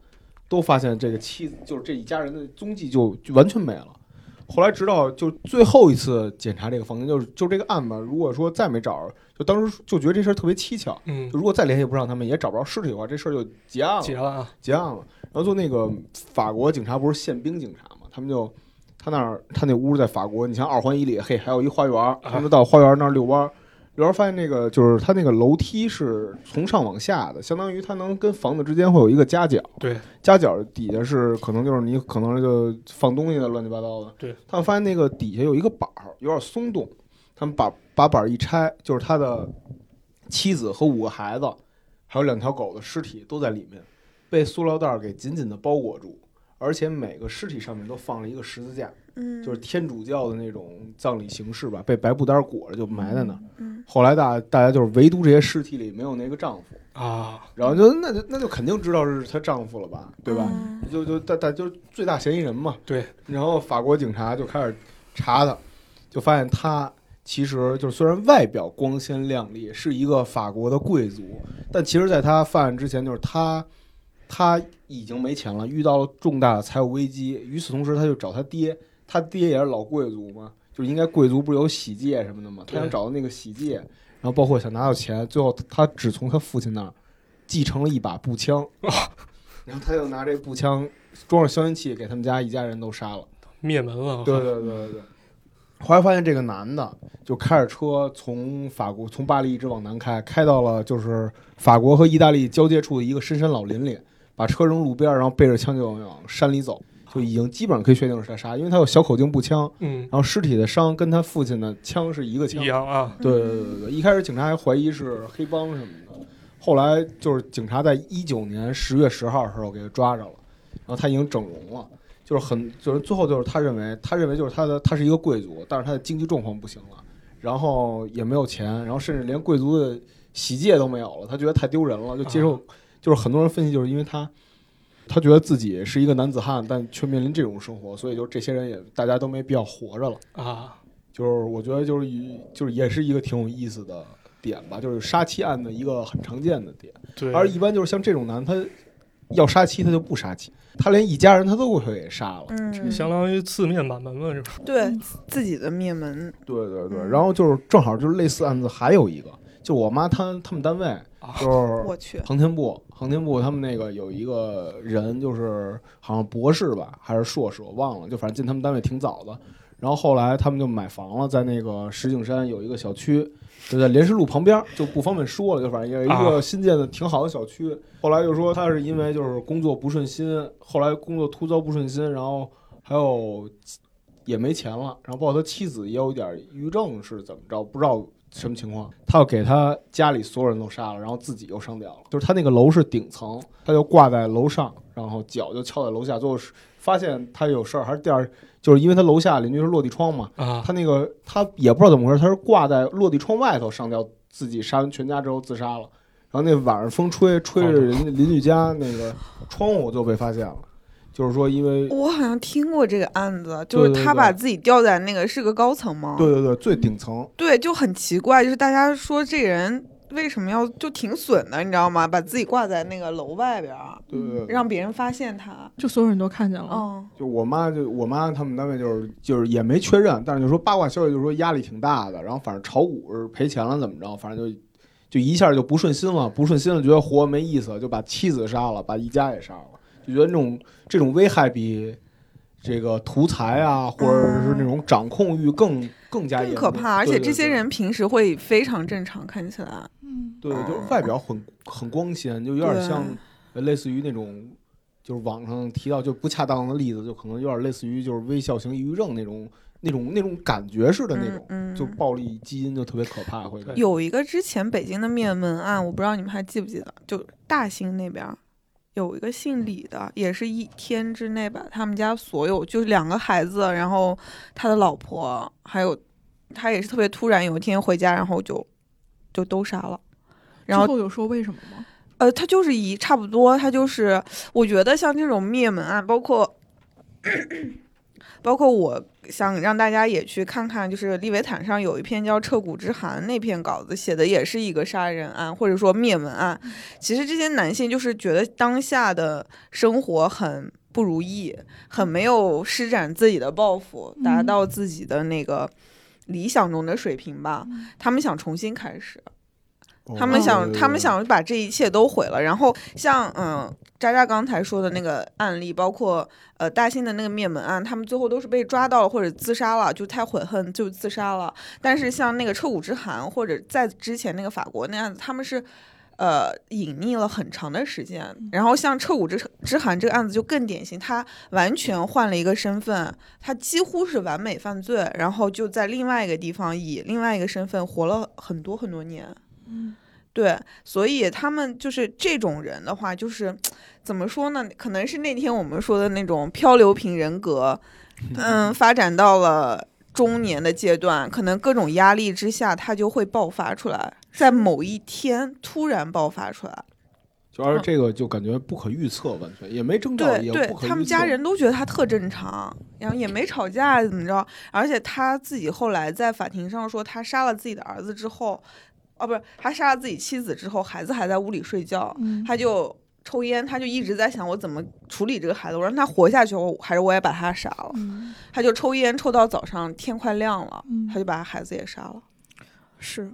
都发现这个妻子就是这一家人的踪迹就就完全没了。后来直到就最后一次检查这个房间，就是就这个案吧，如果说再没找着，就当时就觉得这事儿特别蹊跷。嗯就，如果再联系不上他们，也找不着尸体的话，这事儿就结案了。结了啊，结案了。然后就那个法国警察不是宪兵警察嘛，他们就他那儿他那屋在法国，你像二环以里，嘿，还有一花园，他们到花园那儿遛弯儿。遛弯儿发现那个就是他那个楼梯是从上往下的，相当于它能跟房子之间会有一个夹角，对，夹角底下是可能就是你可能就放东西的乱七八糟的。对，他们发现那个底下有一个板儿有点松动，他们把把板儿一拆，就是他的妻子和五个孩子，还有两条狗的尸体都在里面，被塑料袋儿给紧紧的包裹住，而且每个尸体上面都放了一个十字架，嗯，就是天主教的那种葬礼形式吧，被白布单裹着就埋在那儿。嗯后来大大家就是唯独这些尸体里没有那个丈夫，啊，然后就那就那就肯定知道是她丈夫了吧，对吧？嗯就就大大就是最大嫌疑人嘛。对。然后法国警察就开始查他，就发现他其实就是虽然外表光鲜亮丽，是一个法国的贵族，但其实在他犯案之前，就是他他已经没钱了，遇到了重大的财务危机。与此同时，他就找他爹，他爹也是老贵族嘛，就是应该贵族不是有喜戒什么的嘛，他想找到那个喜戒，然后包括想拿到钱，最后他只从他父亲那儿继承了一把步枪，然后他就拿这步枪装上消音器，给他们家一家人都杀了。灭门了，对对对对对。后来发现这个男的就开着车从法国从巴黎一直往南开，开到了就是法国和意大利交界处的一个深山老林里，把车扔路边，然后背着枪就往山里走，就已经基本上可以确定是他杀，因为他有小口径步枪，嗯，然后尸体的伤跟他父亲的枪是一个枪一。样啊，对对对对对，一开始警察还怀疑是黑帮什么的，后来就是警察在一九年十月十号的时候给他抓着了，然后他已经整容了，就是很就是最后就是他认为他认为就是他的他是一个贵族，但是他的经济状况不行了，然后也没有钱，然后甚至连贵族的喜戒都没有了，他觉得太丢人了，就接受，就是很多人分析就是因为他。他觉得自己是一个男子汉，但却面临这种生活，所以就这些人也大家都没必要活着了。啊，就是我觉得就是一就是也是一个挺有意思的点吧，就是杀妻案的一个很常见的点。对，而一般就是像这种男，他要杀妻他就不杀妻，他连一家人他都会给杀了。嗯，相当于四面满门了，是吧？对自己的灭门，对对对，嗯然后就是正好就是类似案子还有一个，就我妈她他们单位啊就是我去，航天部，航天部他们那个有一个人，就是好像博士吧，还是硕士，我忘了，就反正进他们单位挺早的。然后后来他们就买房了，在那个石景山有一个小区，就在莲石路旁边，就不方便说了，就反正也是一个啊新建的挺好的小区。后来就说他是因为就是工作不顺心，后来工作突遭不顺心，然后还有也没钱了，然后包括他妻子也有一点抑郁症是怎么着，不知道什么情况。他要给他家里所有人都杀了，然后自己又上吊了。就是他那个楼是顶层，他就挂在楼上，然后脚就翘在楼下，最后是发现他有事儿，还是第二，就是因为他楼下邻居是落地窗嘛，啊，他那个他也不知道怎么回事，他是挂在落地窗外头上吊，自己杀完全家之后自杀了。然后那晚上风吹吹着人家邻居家那个窗户就被发现了，就是说因为我好像听过这个案子，就是他把自己吊在那个是个高层吗？对对对最顶层，对，就很奇怪，就是大家说这人为什么要就挺损的，你知道吗？把自己挂在那个楼外边儿，对对对，让别人发现他。就所有人都看见了。嗯，就我妈就我妈他们单位就是就是也没确认，但是就说八卦消息就说压力挺大的，然后反正炒股是赔钱了怎么着，反正就就一下就不顺心了，不顺心了觉得活没意思，就把妻子杀了，把一家也杀了，就觉得那种这种危害比这个图财啊，或者是那种掌控欲更更加更可怕。而且这些人平时会非常正常，看起来。嗯，对，就是外表很很光鲜，就有点像呃类似于那种，就是网上提到就不恰当的例子，就可能有点类似于就是微笑型抑郁症那种那种那种感觉似的那种，嗯，就嗯暴力基因就特别可怕，会。有一个之前北京的灭门案，我不知道你们还记不记得，就大兴那边儿有一个姓李的，也是一天之内把他们家所有就是两个孩子，然后他的老婆，还有他也是特别突然，有一天回家，然后就就都杀了。然后后有说为什么吗？呃，他就是一差不多，他就是我觉得像这种灭门案，包括包括我想让大家也去看看，就是利维坦上有一篇叫《彻骨之寒》那篇稿子写的也是一个杀人案或者说灭门案。其实这些男性就是觉得当下的生活很不如意，很没有施展自己的抱负，达嗯到自己的那个理想中的水平吧。他们想重新开始。他们想，他们想把这一切都毁了。然后像嗯，渣渣刚才说的那个案例，包括呃大兴的那个灭门案，他们最后都是被抓到了或者自杀了，就太悔恨就自杀了。但是像那个彻骨之寒或者在之前那个法国那案子，他们是。呃，隐匿了很长的时间，然后像彻骨之之寒这个案子就更典型，他完全换了一个身份，他几乎是完美犯罪，然后就在另外一个地方以另外一个身份活了很多很多年。对，所以他们就是这种人的话，就是怎么说呢？可能是那天我们说的那种漂流瓶人格，嗯，发展到了中年的阶段，可能各种压力之下，他就会爆发出来，在某一天突然爆发出来。就而这个就感觉不可预测，完全也没征兆，对对。他们家人都觉得他特正常，然后也没吵架怎么着，而且他自己后来在法庭上说，他杀了自己的儿子之后，哦，不是他杀了自己妻子之后，孩子还在屋里睡觉，嗯。他就抽烟，他就一直在想我怎么处理这个孩子，我让他活下去，我还是我也把他杀了。嗯。他就抽烟抽到早上天快亮了，嗯他就把孩子也杀了，是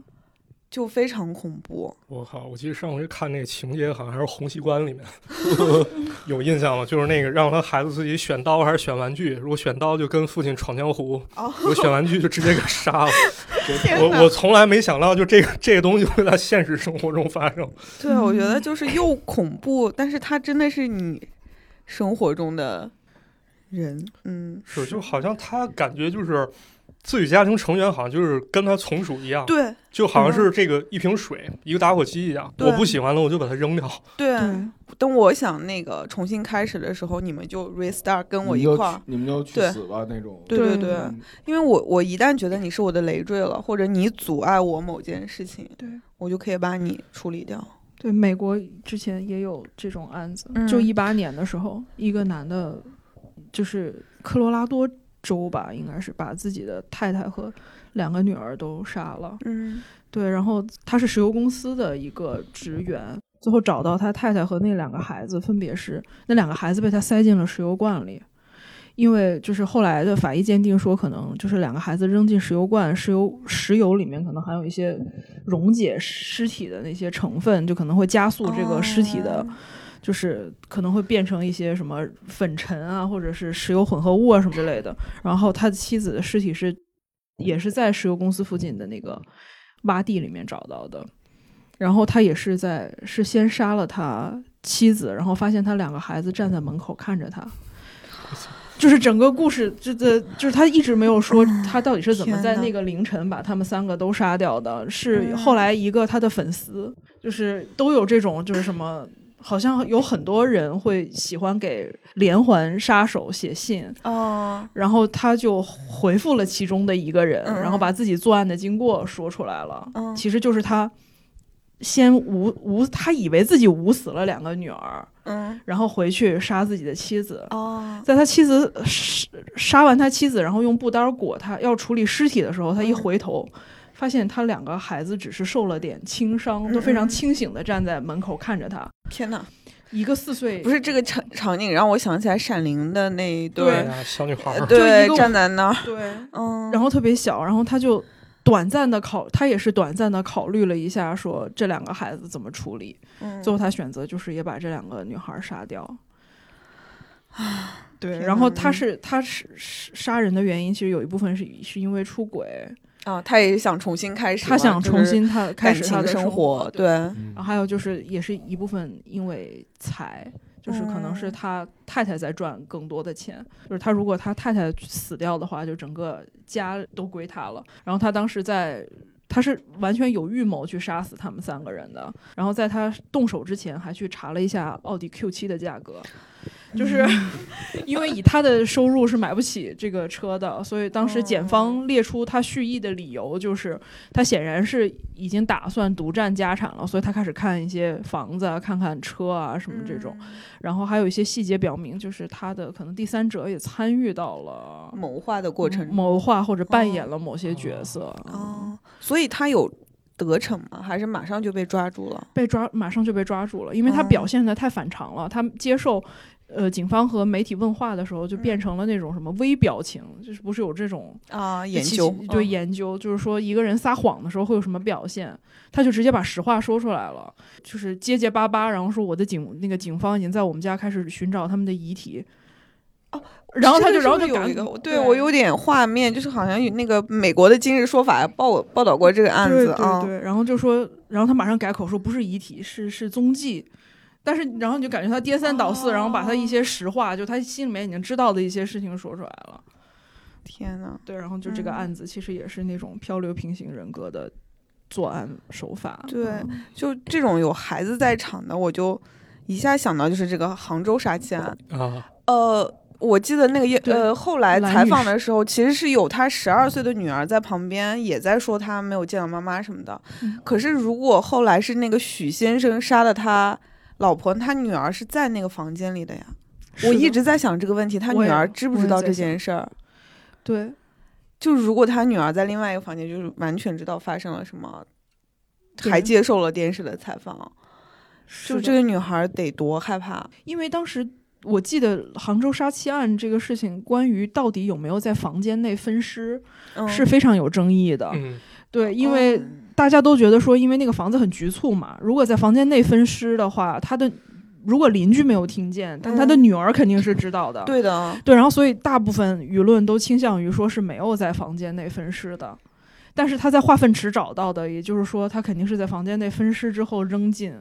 就非常恐怖。我靠！我记得上回看那个情节，好像还是《洪熙官》里面 有印象吗？就是那个让他孩子自己选刀还是选玩具，如果选刀就跟父亲闯江湖，哦，如果选玩具就直接给杀了。我我从来没想到，就这个这个东西会在现实生活中发生。对，我觉得就是又恐怖，但是他真的是你生活中的人，嗯，是，就好像他感觉就是自己家庭成员，好像就是跟他从属一样，对就好像是这个一瓶水、一个打火机一样。我不喜欢了，我就把它扔掉。对。对，等我想那个重新开始的时候，你们就 restart 跟我一块儿，你们就去死吧那种。对对对对，嗯因为我我一旦觉得你是我的累赘了，或者你阻碍我某件事情，对我就可以把你处理掉。对，美国之前也有这种案子，嗯就一八年的时候，一个男的，就是科罗拉多州吧，应该是把自己的太太和两个女儿都杀了。嗯对，然后他是石油公司的一个职员，最后找到他太太和那两个孩子，分别是那两个孩子被他塞进了石油罐里。因为就是后来的法医鉴定说，可能就是两个孩子扔进石油罐，石油石油里面可能含有一些溶解尸体的那些成分，就可能会加速这个尸体的，哦就是可能会变成一些什么粉尘啊，或者是石油混合物啊什么之类的。然后他的妻子的尸体是也是在石油公司附近的那个洼地里面找到的。然后他也是在是先杀了他妻子，然后发现他两个孩子站在门口看着他。就是整个故事，这这就是他一直没有说他到底是怎么在那个凌晨把他们三个都杀掉的。是嗯后来一个他的粉丝，就是都有这种就是什么，好像有很多人会喜欢给连环杀手写信，哦，然后他就回复了其中的一个人，嗯。然后把自己作案的经过说出来了。嗯。其实就是他先捂捂，他以为自己捂死了两个女儿，嗯。然后回去杀自己的妻子。哦，在他妻子杀杀完他妻子，然后用布单裹他，要处理尸体的时候，他一回头，发现他两个孩子只是受了点轻伤，都非常嗯清醒的站在门口看着他。天哪！一个四岁，不是这个场场景让我想起来《闪灵》的那一对小女孩儿，对站在那儿，对，嗯，然后特别小，然后他就短暂的考，他也是短暂的考虑了一下，说这两个孩子怎么处理。嗯最后他选择就是也把这两个女孩杀掉。啊对，然后他是他是是杀人的原因，其实有一部分是是因为出轨，啊，他也想重新开始，他想重新他开始他的生活，对，嗯然后还有就是也是一部分因为财，就是可能是嗯他太太在赚更多的钱，就是他如果他太太死掉的话，就整个家都归他了。然后他当时在。他是完全有预谋去杀死他们三个人的，然后在他动手之前还去查了一下奥迪 Q 七的价格，就是 因为以他的收入是买不起这个车的，所以当时检方列出他蓄意的理由，就是他显然是已经打算独占家产了，所以他开始看一些房子啊、看看车啊什么这种，然后还有一些细节表明，就是他的可能第三者也参与到了谋划的过程中谋划或者扮演了某些角色。哦，所以他有得逞吗？还是马上就被抓住了？被抓，马上就被抓住了，因为他表现的太反常了。他接受呃警方和媒体问话的时候，就变成了那种什么微表情，就是不是有这种啊研究对嗯研究，就是说一个人撒谎的时候会有什么表现，他就直接把实话说出来了，就是结结巴巴，然后说我的警那个警方已经在我们家开始寻找他们的遗体。哦，然后他就然后就有一个，对我有点画面，就是好像有那个美国的《今日说法》报报道过这个案子啊。对对，然后就说，然后他马上改口说不是遗体，是是踪迹。但是，然后你就感觉他颠三倒四，然后把他一些实话，就他心里面已经知道的一些事情说出来了。天呐，对，然后就这个嗯案子其实也是那种漂流平行人格的作案手法。对嗯就这种有孩子在场的，我就一下想到就是这个杭州杀妻案。啊，呃，我记得那个也呃，后来采访的时候，其实是有他十二岁的女儿在旁边，也在说他没有见到妈妈什么的。嗯可是如果后来是那个许先生杀了他老婆，他女儿是在那个房间里的呀。的我一直在想这个问题，他女儿知不知道这件事儿？对就如果他女儿在另外一个房间，就是完全知道发生了什么，还接受了电视的采访，就这个女孩得多害怕。因为当时我记得杭州杀妻案这个事情，关于到底有没有在房间内分尸，嗯，是非常有争议的。嗯，对，因为嗯大家都觉得说，因为那个房子很局促嘛，如果在房间内分尸的话，他的如果邻居没有听见，但他的嗯女儿肯定是知道的。对的，对，然后所以大部分舆论都倾向于说是没有在房间内分尸的，但是他在化粪池找到的，也就是说他肯定是在房间内分尸之后扔进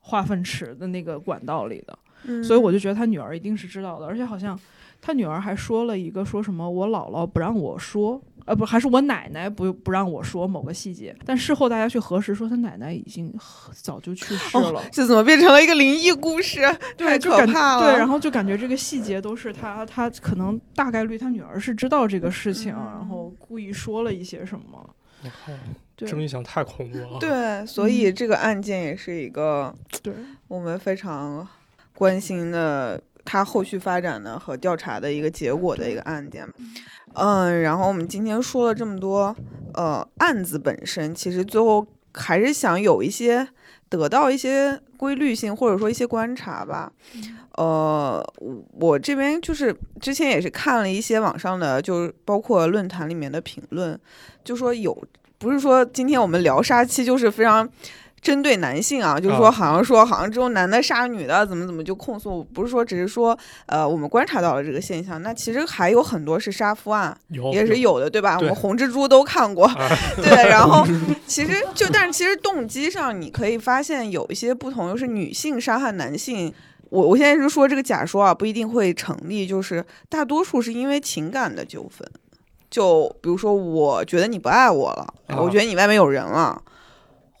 化粪池的那个管道里的。嗯所以我就觉得他女儿一定是知道的，而且好像他女儿还说了一个说什么我姥姥不让我说，呃不还是我奶奶不不让我说某个细节，但事后大家去核实说他奶奶已经早就去世了，哦，这怎么变成了一个灵异故事？太对，就感可怕了。对，然后就感觉这个细节都是他他可能大概率他女儿是知道这个事情，嗯然后故意说了一些什么，我靠，对。这么一想太恐怖了。，对，所以这个案件也是一个对。我们非常关心的，它后续发展的和调查的一个结果的一个案件。嗯，然后我们今天说了这么多，呃，案子本身其实最后还是想有一些得到一些规律性，或者说一些观察吧。呃，我我这边就是之前也是看了一些网上的，就是包括论坛里面的评论，就说有不是说今天我们聊杀妻就是非常针对男性啊，就是说啊好像说好像只有男的杀女的，怎么怎么就控诉，不是说只是说呃我们观察到了这个现象，那其实还有很多是杀夫案，也是有的，对吧？我们红蜘蛛都看过，啊对，然后 其实就但是其实动机上你可以发现有一些不同，就是女性杀害男性。我我现在是说这个假说啊，不一定会成立，就是大多数是因为情感的纠纷，就比如说我觉得你不爱我了，啊我觉得你外面有人了。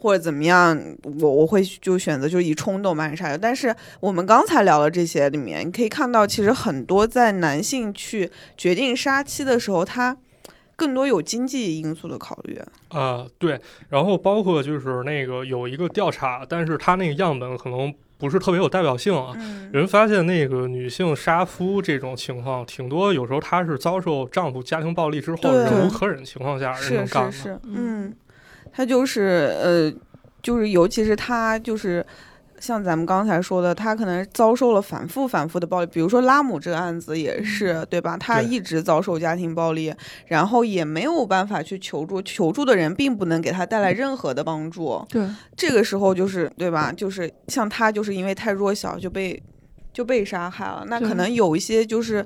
或者怎么样，我我会就选择就是以冲动把你杀掉。但是我们刚才聊的这些里面，你可以看到，其实很多在男性去决定杀妻的时候，他更多有经济因素的考虑。啊，对，然后包括就是那个有一个调查，但是他那个样本可能不是特别有代表性啊。嗯人发现那个女性杀夫这种情况挺多，有时候她是遭受丈夫家庭暴力之后，忍无可忍情况下人是能干的。是嗯，他就是呃，就是尤其是他就是。像咱们刚才说的，他可能遭受了反复反复的暴力，比如说拉姆这个案子也是，对吧？他一直遭受家庭暴力，然后也没有办法去求助，求助的人并不能给他带来任何的帮助。对这个时候就是对吧？就是像他就是因为太弱小就被就被杀害了。那可能有一些就是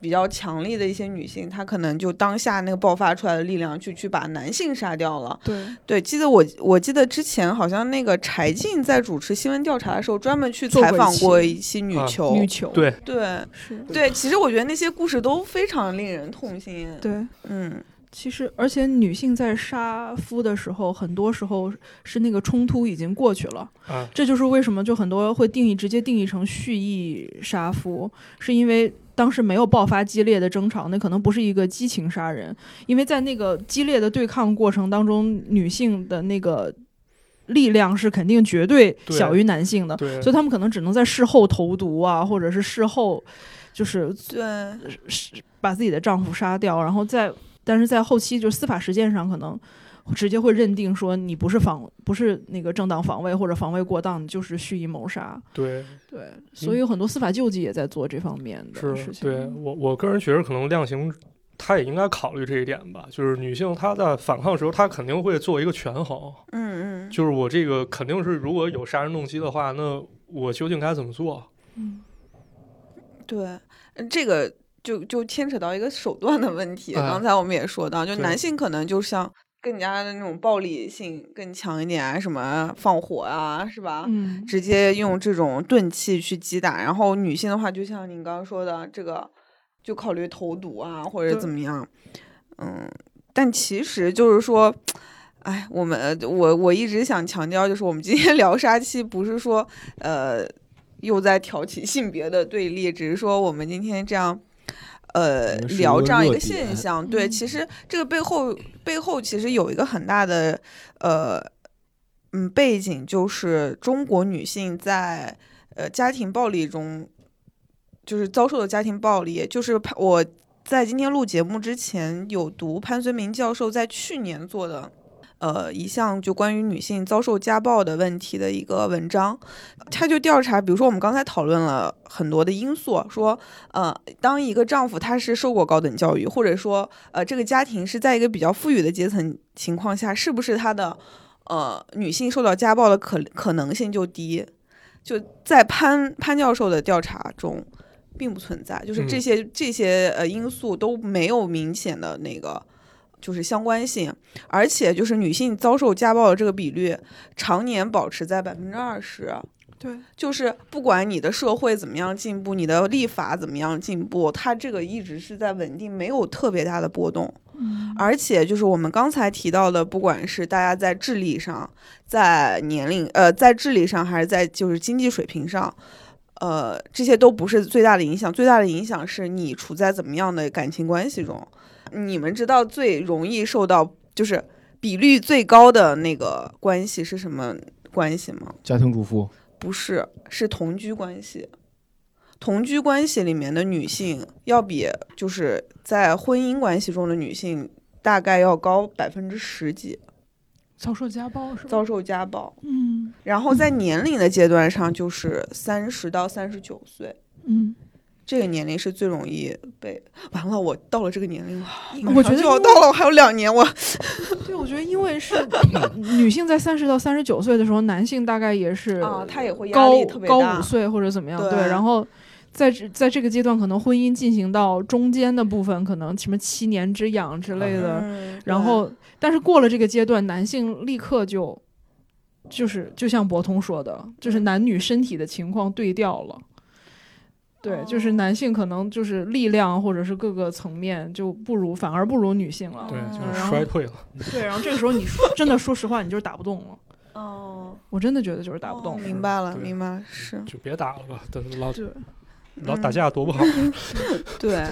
比较强力的一些女性，她可能就当下那个爆发出来的力量去去把男性杀掉了。对对，记得我我记得之前好像那个柴静在主持新闻调查的时候，专门去采访过一期过一期女啊囚。女囚对，对是对，其实我觉得那些故事都非常令人痛心。对嗯其实，而且女性在杀夫的时候，很多时候是那个冲突已经过去了。啊，这就是为什么就很多会定义直接定义成蓄意杀夫，是因为当时没有爆发激烈的争吵，那可能不是一个激情杀人，因为在那个激烈的对抗过程当中，女性的那个力量是肯定绝对对小于男性的，所以他们可能只能在事后投毒啊，或者是事后就是对，是把自己的丈夫杀掉，然后在但是在后期就司法实践上可能直接会认定说你不是防不是那个正当防卫或者防卫过当，你就是蓄意谋杀。对，对，所以有很多司法救济也在做这方面的事是，情。对我我个人觉得可能量刑。他也应该考虑这一点吧，就是女性她在反抗的时候，她肯定会做一个权衡，嗯嗯，就是我这个肯定是如果有杀人动机的话，那我究竟该怎么做？嗯，对，嗯这个就就牵扯到一个手段的问题。哎刚才我们也说到，就男性可能就像更加的那种暴力性更强一点啊，什么放火啊，是吧？嗯，直接用这种钝器去击打，然后女性的话，就像您刚刚说的，这个就考虑投毒啊，或者怎么样，嗯，但其实就是说，哎，我们我我一直想强调，就是我们今天 聊杀妻，不是说呃又在挑起性别的对立，只是说我们今天这样。呃，聊这样一个现象，对，嗯其实这个背后背后其实有一个很大的呃嗯背景，就是中国女性在呃家庭暴力中，就是遭受的家庭暴力，就是潘我在今天录节目之前有读潘绥铭教授在去年做的。呃，一项就关于女性遭受家暴的问题的一个文章，他就调查，比如说我们刚才讨论了很多的因素，说，呃，当一个丈夫他是受过高等教育，或者说，呃，这个家庭是在一个比较富裕的阶层情况下，是不是他的，呃，女性受到家暴的可可能性就低？就在潘潘教授的调查中，并不存在，就是这嗯些、这些呃因素都没有明显的那个就是相关性，而且就是女性遭受家暴的这个比率常年保持在百分之二十。对，就是不管你的社会怎么样进步，你的立法怎么样进步，它这个一直是在稳定，没有特别大的波动。嗯而且就是我们刚才提到的，不管是大家在智力上，在年龄呃在智力上，还是在就是经济水平上，呃这些都不是最大的影响，最大的影响是你处在怎么样的感情关系中。你们知道最容易受到就是比率最高的那个关系是什么关系吗？家庭主妇，不是，是同居关系。同居关系里面的女性要比就是在婚姻关系中的女性大概要高百分之十几，遭受家暴是吧？遭受家暴。嗯然后在年龄的阶段上，就是三十到三十九岁，嗯，这个年龄是最容易被。完了，我到了这个年龄了，我觉得马上就要到了，我还有两年，我 对，我觉得因为是女性在三十到三十九岁的时候，男性大概也是啊，他也会压高力特别高五。岁或者怎么样，对对，然后。在这在这个阶段，可能婚姻进行到中间的部分，可能什么七年之痒之类的，嗯然后，但是过了这个阶段，男性立刻就就是就像博通说的，就是男女身体的情况对调了。对，就是哦男性可能就是力量或者是各个层面就不如，反而不如女性了。对，哦就是然后衰退了。对，然后这个时候你说真的说实话，你就是打不动了。哦，我真的觉得就是打不哦动。明白了，明白了是，就别打了吧，等老对老打嗯架多不好。对，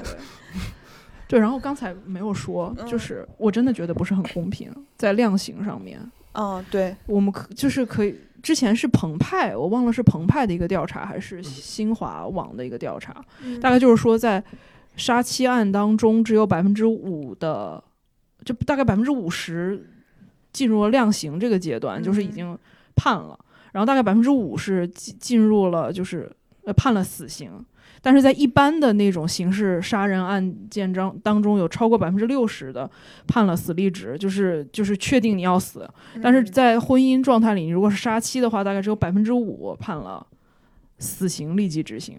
对，然后刚才没有说，就嗯是我真的觉得不是很公平，在量刑上面，哦，对，我们可就是可以。之前是澎湃，我忘了是澎湃的一个调查还是新华网的一个调查，大概就是说在杀妻案当中，只有百分之五的，就大概百分之五十进入了量刑这个阶段，就是已嗯。经判了，然后大概百分之五是进进入了就是呃判了死刑。但是在一般的那种刑事杀人案件当当中，有超过百分之六十的判了死立值，就是就是确定你要死。但是嗯在婚姻状态里，你如果是杀妻的话，大概只有百分之五判了死刑立即执行。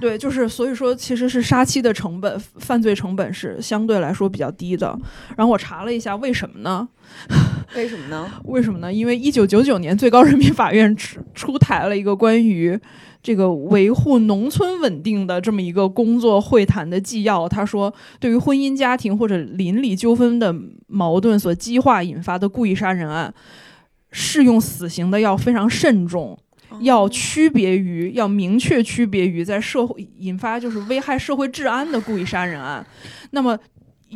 对，就是所以说，其实是杀妻的成本、犯罪成本是相对来说比较低的。然后我查了一下，为什么呢？为什么呢？为什么呢？因为一九九九年最高人民法院出出台了一个关于这个维护农村稳定的这么一个工作会谈的纪要。他说，对于婚姻家庭或者邻里纠纷的矛盾所激化引发的故意杀人案，适用死刑的要非常慎重。要区别于，要明确区别于在社会引发就是危害社会治安的故意杀人案。那么，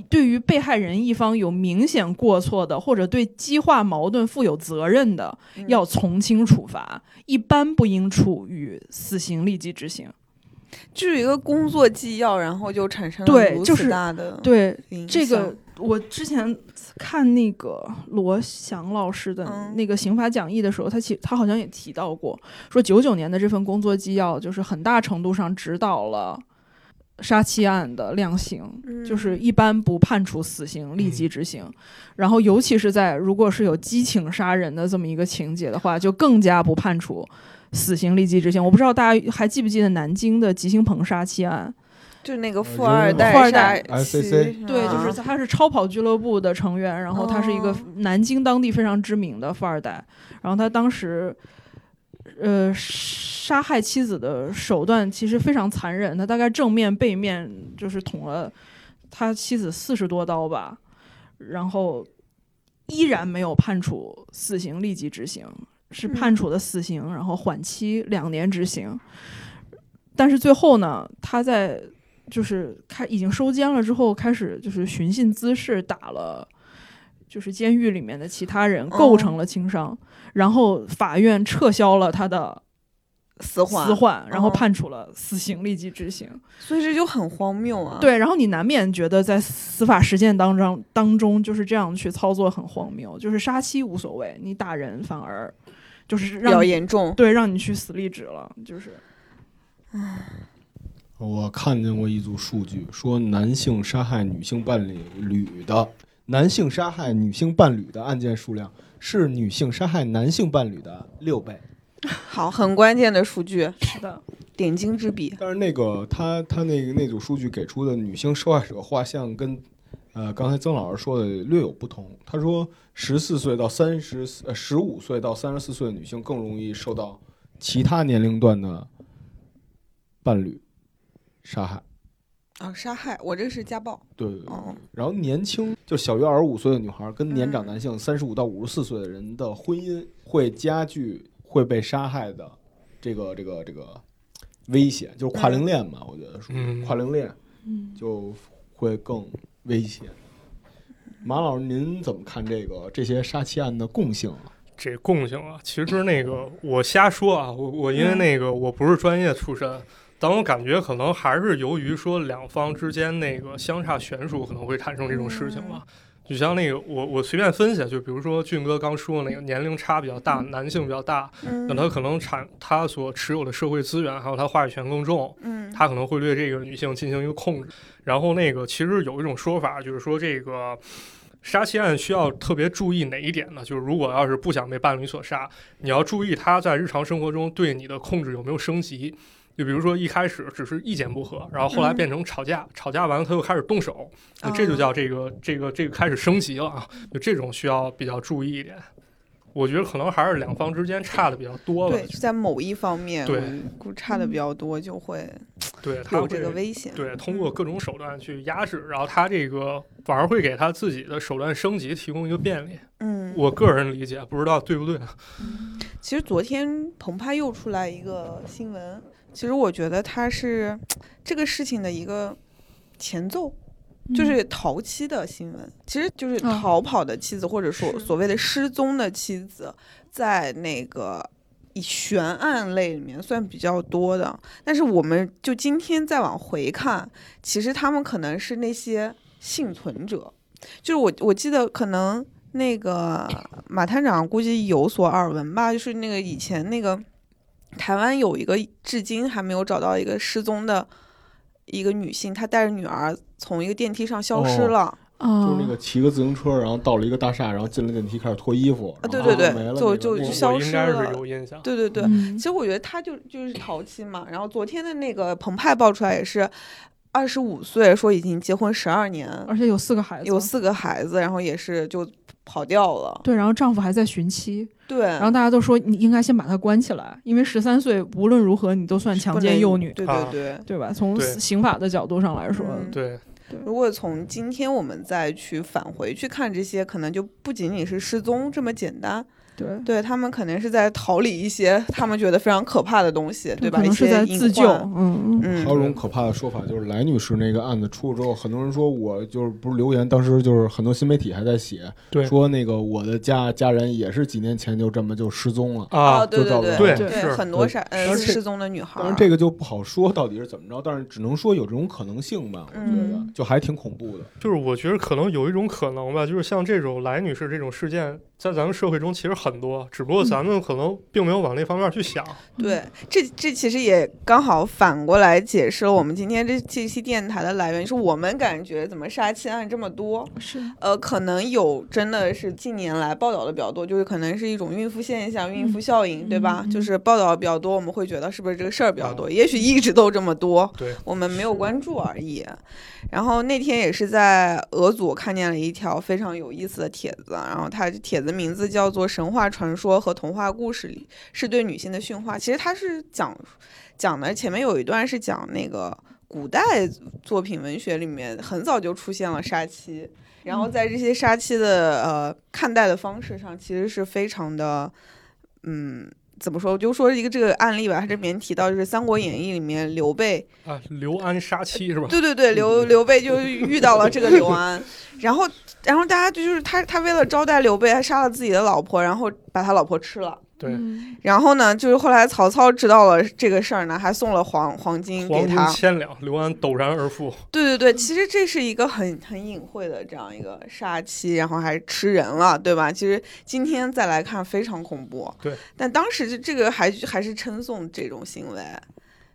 对于被害人一方有明显过错的，或者对激化矛盾负有责任的，要从轻处罚，一般不应处以死刑立即执行。就是一个工作纪要，然后就产生了如此对就是大的对这个，我之前看那个罗翔老师的嗯那个刑法讲义的时候，他其他好像也提到过，说九九年的这份工作纪要就是很大程度上指导了杀妻案的量刑，嗯就是一般不判处死刑立即执行，然后尤其是在如果是有激情杀人的这么一个情节的话，就更加不判处。死刑立即执行，我不知道大家还记不记得南京的吉星鹏杀妻案？就那个富二代富二代对，就是他是超跑俱乐部的成员，然后他是一个哦。南京当地非常知名的富二代，然后他当时，呃，杀害妻子的手段其实非常残忍，他大概正面背面就是捅了他妻子四十多刀吧，然后依然没有判处死刑立即执行，是判处的死刑，然后缓期两年执行，但是最后呢，他在就是开已经收监了之后，开始就是寻衅滋事，打了就是监狱里面的其他人，构成了轻伤，然后法院撤销了他的死缓死缓，然后哦判处了死刑立即执行。所以这就很荒谬啊。，对，然后你难免觉得在司法实践当中当中就是这样去操作很荒谬，就是杀妻无所谓，你打人反而就是比较让严重。对让你去死立指了，就是我看见过一组数据，说男性杀害女性伴侣的男性杀害女性伴侣的案件数量是女性杀害男性伴侣的六倍。好，很关键的数据，是的，点睛之笔。但是那个他他那个那组数据给出的女性受害者画像跟呃刚才曾老师说的略有不同。他说，十四岁到三十呃十五岁到三十四岁的女性更容易受到其他年龄段的伴侣杀害。啊，杀害，我这是家暴。对对对，哦然后年轻就小于二十五岁的女孩跟年长嗯男性三十五到五十四岁的人的婚姻会加剧会被杀害的这个这个这个危险，就是跨龄恋嘛，我觉得属于嗯跨龄恋嗯。就会更危险。马老师，您怎么看这个这些杀妻案的共性啊？这共性啊，其实那个我瞎说啊，我我因为嗯那个我不是专业出身，但我感觉可能还是由于说两方之间那个相差悬殊，可能会产生这种事情吧。就像那个我我随便分析，就比如说俊哥刚说的那个年龄差比较大，男性比较大，嗯那他可能产他所持有的社会资源还有他话语权更重，嗯他可能会对这个女性进行一个控制。然后那个其实有一种说法，就是说这个杀妻案需要特别注意哪一点呢？就是如果要是不想被伴侣所杀，你要注意他在日常生活中对你的控制有没有升级。就比如说一开始只是意见不合，然后后来嗯变成吵架，吵架完了他又开始动手，那这就哦叫这个这个这个开始升级了啊！就这种需要比较注意一点。我觉得可能还是两方之间差的比较多了对，，就在某一方面，对差的比较多，就会对，他有这个危险。对，通过各种手段去压制，然后他这个反而会给他自己的手段升级提供一个便利。嗯，我个人理解，不知道对不对。其实昨天澎湃又出来一个新闻，其实我觉得它是这个事情的一个前奏，就是逃妻的新闻，其实就是哦逃跑的妻子，或者说所谓的失踪的妻子，在那个以悬案类里面算比较多的。但是我们就今天再往回看，其实他们可能是那些幸存者，就是我我记得可能那个马探长估计有所耳闻吧，就是那个以前那个台湾有一个至今还没有找到一个失踪的一个女性，她带着女儿从一个电梯上消失哦了。啊，就是那个骑个自行车，然后到了一个大厦，然后进了电梯开始脱衣服，啊对对对就就消失了有印象。对对对，嗯其实我觉得他就就是淘气嘛。然后昨天的那个澎湃爆出来也是二十五岁，说已经结婚十二年，而且有四个孩子，有四个孩子，然后也是就跑掉了。对，然后丈夫还在寻妻，对，然后大家都说你应该先把她关起来，因为十三岁无论如何你都算强奸幼女，对啊对对。对吧？从刑法的角度上来说，嗯对，如果从今天我们再去返回去看这些，可能就不仅仅是失踪这么简单，对对他们肯定是在逃离一些他们觉得非常可怕的东西，对吧？可能是在自救，嗯嗯嗯还有一种可怕的说法，就是来女士那个案子出了之后，很多人说我就是不是留言，当时就是很多新媒体还在写，对说那个我的家家人也是几年前就这么就失踪了。啊，对对对着对很多对杀呃失踪的女孩儿，当然这个就不好说到底是怎么着，但是只能说有这种可能性吧。我觉得嗯就还挺恐怖的。就是我觉得可能有一种可能吧，就是像这种来女士这种事件，在咱们社会中其实很多，只不过咱们可能并没有往那方面去想。对，这这其实也刚好反过来解释了我们今天这这期电台的来源，就是我们感觉怎么杀妻案这么多，是呃，可能有真的是近年来报道的比较多，就是可能是一种孕妇现象、孕妇效应，对吧？就是报道比较多，我们会觉得是不是这个事儿比较多？也许一直都这么多，对，我们没有关注而已。然后那天也是在俄组看见了一条非常有意思的帖子，然后他帖子名字叫做《神话传说和童话故事里是对女性的驯化》，其实它是讲讲的前面有一段是讲那个古代作品文学里面很早就出现了杀妻，然后在这些杀妻的呃看待的方式上，其实是非常的嗯。怎么说？我就说一个这个案例吧，它这里面提到就是《三国演义》里面刘备啊，刘安杀妻是吧？对对对，刘刘备就遇到了这个刘安，然后然后大家就就是他他为了招待刘备，还杀了自己的老婆，然后把他老婆吃了。对，嗯然后呢，就是后来曹操知道了这个事儿呢，还送了黄黄金给黄金他。千两，刘安陡然而富。对对对，其实这是一个很很隐晦的这样一个杀妻，然后还吃人了，对吧？其实今天再来看非常恐怖。对，但当时这这个还还是称颂这种行为。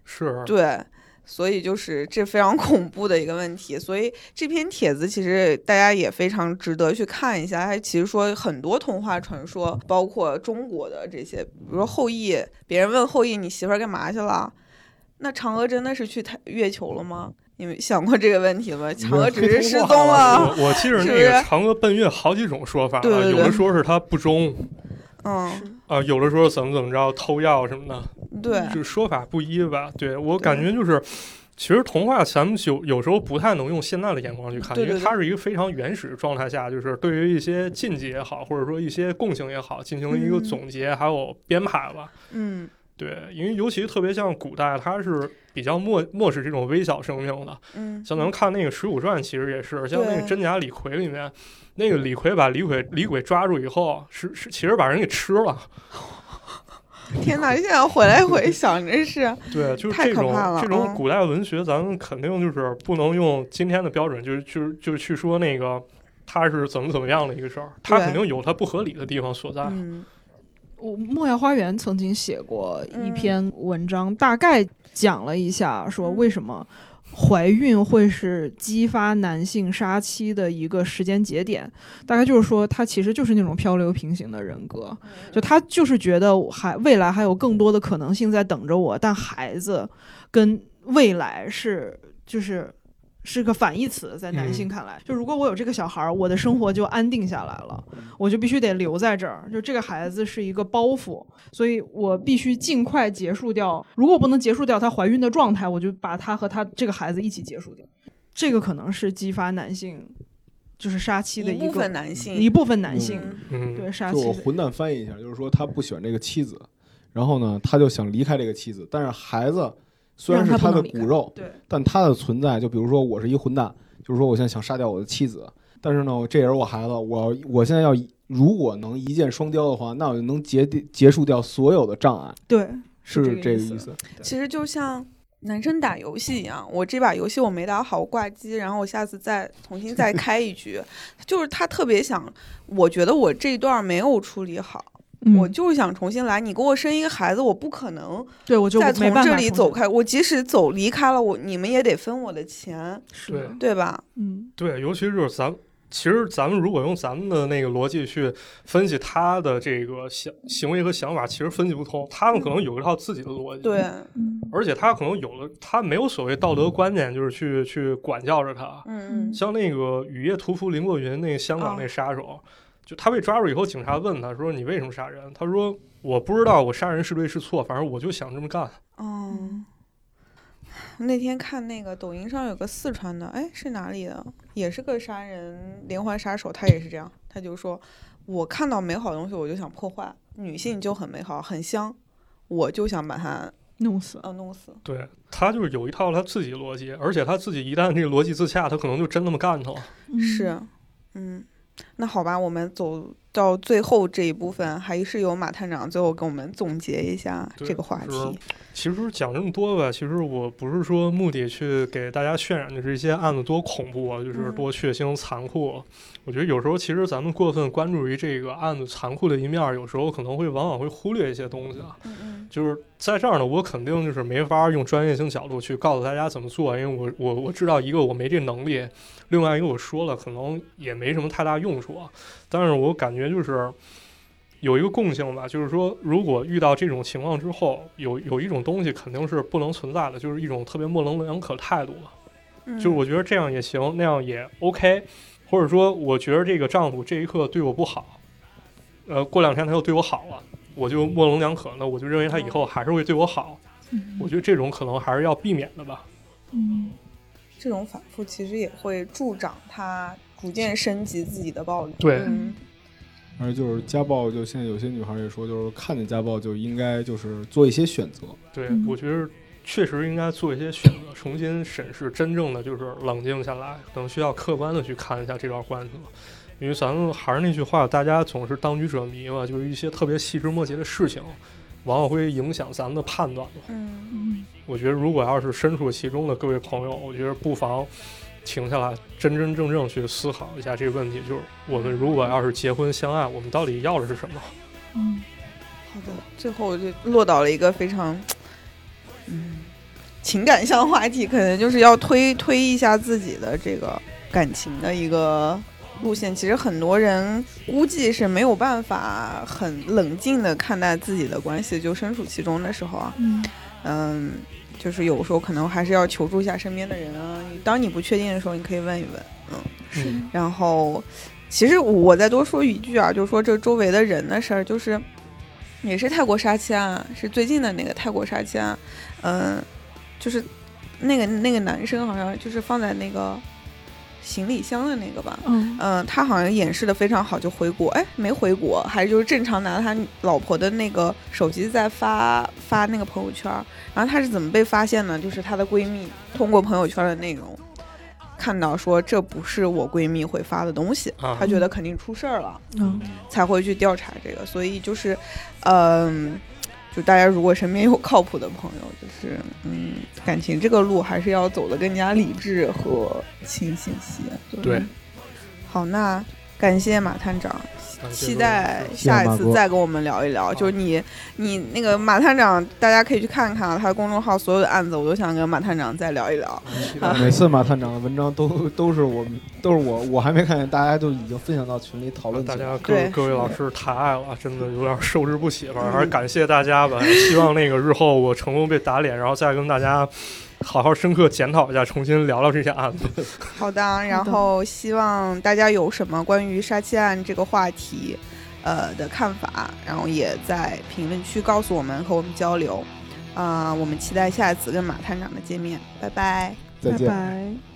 是，对，所以就是这非常 恐怖的一个问题。所以这篇帖子其实大家也非常值得去看一下。它其实说很多童话传说，包括中国的这些，比如说后羿，别人问后羿你媳妇儿干嘛去了？那嫦娥真的是去太月球了吗？你们想过这个问题吗？嫦娥只是失踪了，我我记着那是不个嫦娥奔月好几种说法啊，对对对有的说是她不忠嗯，啊，有的时候怎么怎么着偷药什么的，对，就是说法不一吧。对我感觉就是。其实童话咱们有有时候不太能用现在的眼光去看，因为它是一个非常原始状态下，就是对于一些禁忌也好，或者说一些共性也好，进行了一个嗯总结，还有编排吧。嗯对，因为尤其特别像古代，它是比较漠漠视这种微小生命的。嗯，像咱们看那个《水浒传》，其实也是，像那个真假李逵里面，那个李逵把李鬼李鬼抓住以后，是是其实把人给吃了。天哪！现在回来回想，真是，对，就是这种这种嗯古代文学，咱们肯定就是不能用今天的标准，就是就是就是去说那个他是怎么怎么样的一个事儿，他肯定有他不合理的地方所在。嗯我莫要花园曾经写过一嗯篇文章，大概讲了一下，说嗯为什么怀孕会是激发男性杀妻的一个时间节点。大概就是说，他其实就是那种漂流平行的人格，就他就是觉得我还未来还有更多的可能性在等着我，但孩子跟未来是就是。是个反义词，在男性看来，就如果我有这个小孩儿，我的生活就安定下来了。我就必须得留在这儿。就这个孩子是一个包袱，所以我必须尽快结束掉。如果我不能结束掉她怀孕的状态，我就把她和她这个孩子一起结束掉。这个可能是激发男性就是杀妻的一一部分个男性，一部分男性、对杀妻。就我混蛋翻译一下，就是说他不喜欢这个妻子，然后呢，他就想离开这个妻子，但是孩子虽然是他的骨肉，对，但他的存在，就比如说我是一混蛋，就是说我现在想杀掉我的妻子，但是呢，这也是我孩子，我我现在要如果能一箭双雕的话，那我就能结结束掉所有的障碍，对，是这个意思这个意思。其实就像男生打游戏一样，我这把游戏我没打好，我挂机，然后我下次再重新再 开一局，就是他特别想，我觉得我这一段没有处理好，嗯我就是想重新来。你给我生一个孩子，我不可能对我就再从这里，走开，我即使走离开了我，你们也得分我的钱，对是的，对吧？嗯，对，尤其是咱其实咱们如果用咱们的那个逻辑去分析他的这个想行为和想法，其实分析不通。他们可能有一套自己的逻辑，对，嗯而且他可能有了，他没有所谓道德观念，就是去去管教着他。嗯嗯像那个雨夜屠夫林过云，那个香港那杀手，就他被抓住以后，警察问他说：“你为什么杀人？”他说：“我不知道我杀人是对是错，反正我就想这么干。哦。那天看那个抖音上有个四川的，哎，是哪里的？也是个杀人连环杀手，他也是这样，他就说，我看到美好的东西我就想破坏，女性就很美好很香，我就想把它弄死。呃弄死。对他就是有一套他自己逻辑，而且他自己一旦这个逻辑自洽，他可能就真那么干头。是，嗯，那好吧，我们走到最后这一部分，还是由马探长最后给我们总结一下这个话就是题。其实讲这么多吧，其实我不是说目的去给大家渲染的这些案子多恐怖啊，就是嗯多血腥残酷。我觉得有时候其实咱们过分关注于这个案子残酷的一面儿，有时候可能会往往会忽略一些东西啊。嗯嗯就是在这儿呢，我肯定就是没法用专业性角度去告诉大家怎么做，因为我我我知道一个我没这能力，另外一个我说了可能也没什么太大用处啊。但是我感觉就是有一个共性吧，就是说如果遇到这种情况之后，有有一种东西肯定是不能存在的，就是一种特别模棱两可态度嘛。嗯，就是我觉得这样也行，那样也 OK，或者说我觉得这个丈夫这一刻对我不好，呃，过两天他又对我好了，我就模棱两可，那我就认为他以后还是会对我好。我觉得这种可能还是要避免的吧。嗯这种反复其实也会助长他逐渐升级自己的暴力。对嗯而就是家暴，就现在有些女孩也说，就是看见家暴就应该就是做一些选择。对，嗯我觉得确实应该做一些选择，重新审视，真正的就是冷静下来，可能需要客观的去看一下这段关系了。因为咱们还是那句话，大家总是当局者迷嘛，就是一些特别细枝末节的事情，往往会影响咱们的判断嘛。嗯嗯我觉得如果要是身处其中的各位朋友，我觉得不妨停下来，真真正正去思考一下这个问题，就是我们如果要是结婚相爱，我们到底要的是什么？嗯好的，最后就落到了一个非常，嗯，情感向话题，可能就是要推推一下自己的这个感情的一个路线。其实很多人估计是没有办法很冷静的看待自己的关系，就身处其中的时候啊，嗯嗯，就是有时候可能还是要求助一下身边的人啊。当你不确定的时候，你可以问一问，嗯。是，然后，其实我再多说一句啊，就是说这周围的人的事儿，就是也是泰国杀妻案，是最近的那个泰国杀妻案，嗯、就是那个那个男生好像就是放在那个行李箱的那个吧。嗯嗯，他好像演示的非常好，就回国，哎，没回国，还就是正常拿他老婆的那个手机在发发那个朋友圈。然后他是怎么被发现呢？就是她的闺蜜通过朋友圈的内容，看到说这不是我闺蜜会发的东西，啊她觉得肯定出事儿了，嗯才会去调查这个。所以就是，嗯、就大家如果身边有靠谱的朋友，就是嗯，感情这个路还是要走得更加理智和清醒些。对，好，那感谢马探长，期待下一次再跟我们聊一聊。就是你，你那个马探长，大家可以去看看啊，他的公众号所有的案子，我都想跟马探长再聊一聊。啊每次马探长的文章都都是我们都是我我还没看见，大家都已经分享到群里讨论。大家各各位老师太爱了，真的有点受之不起，反正还是感谢大家吧。希望那个日后我成功被打脸，然后再跟大家好好深刻检讨一下，重新聊聊这些案子。好的，然后希望大家有什么关于杀妻案这个话题，呃的看法，然后也在评论区告诉我们，和我们交流。啊、我们期待下一次跟马探长的见面，拜拜。再见。拜拜。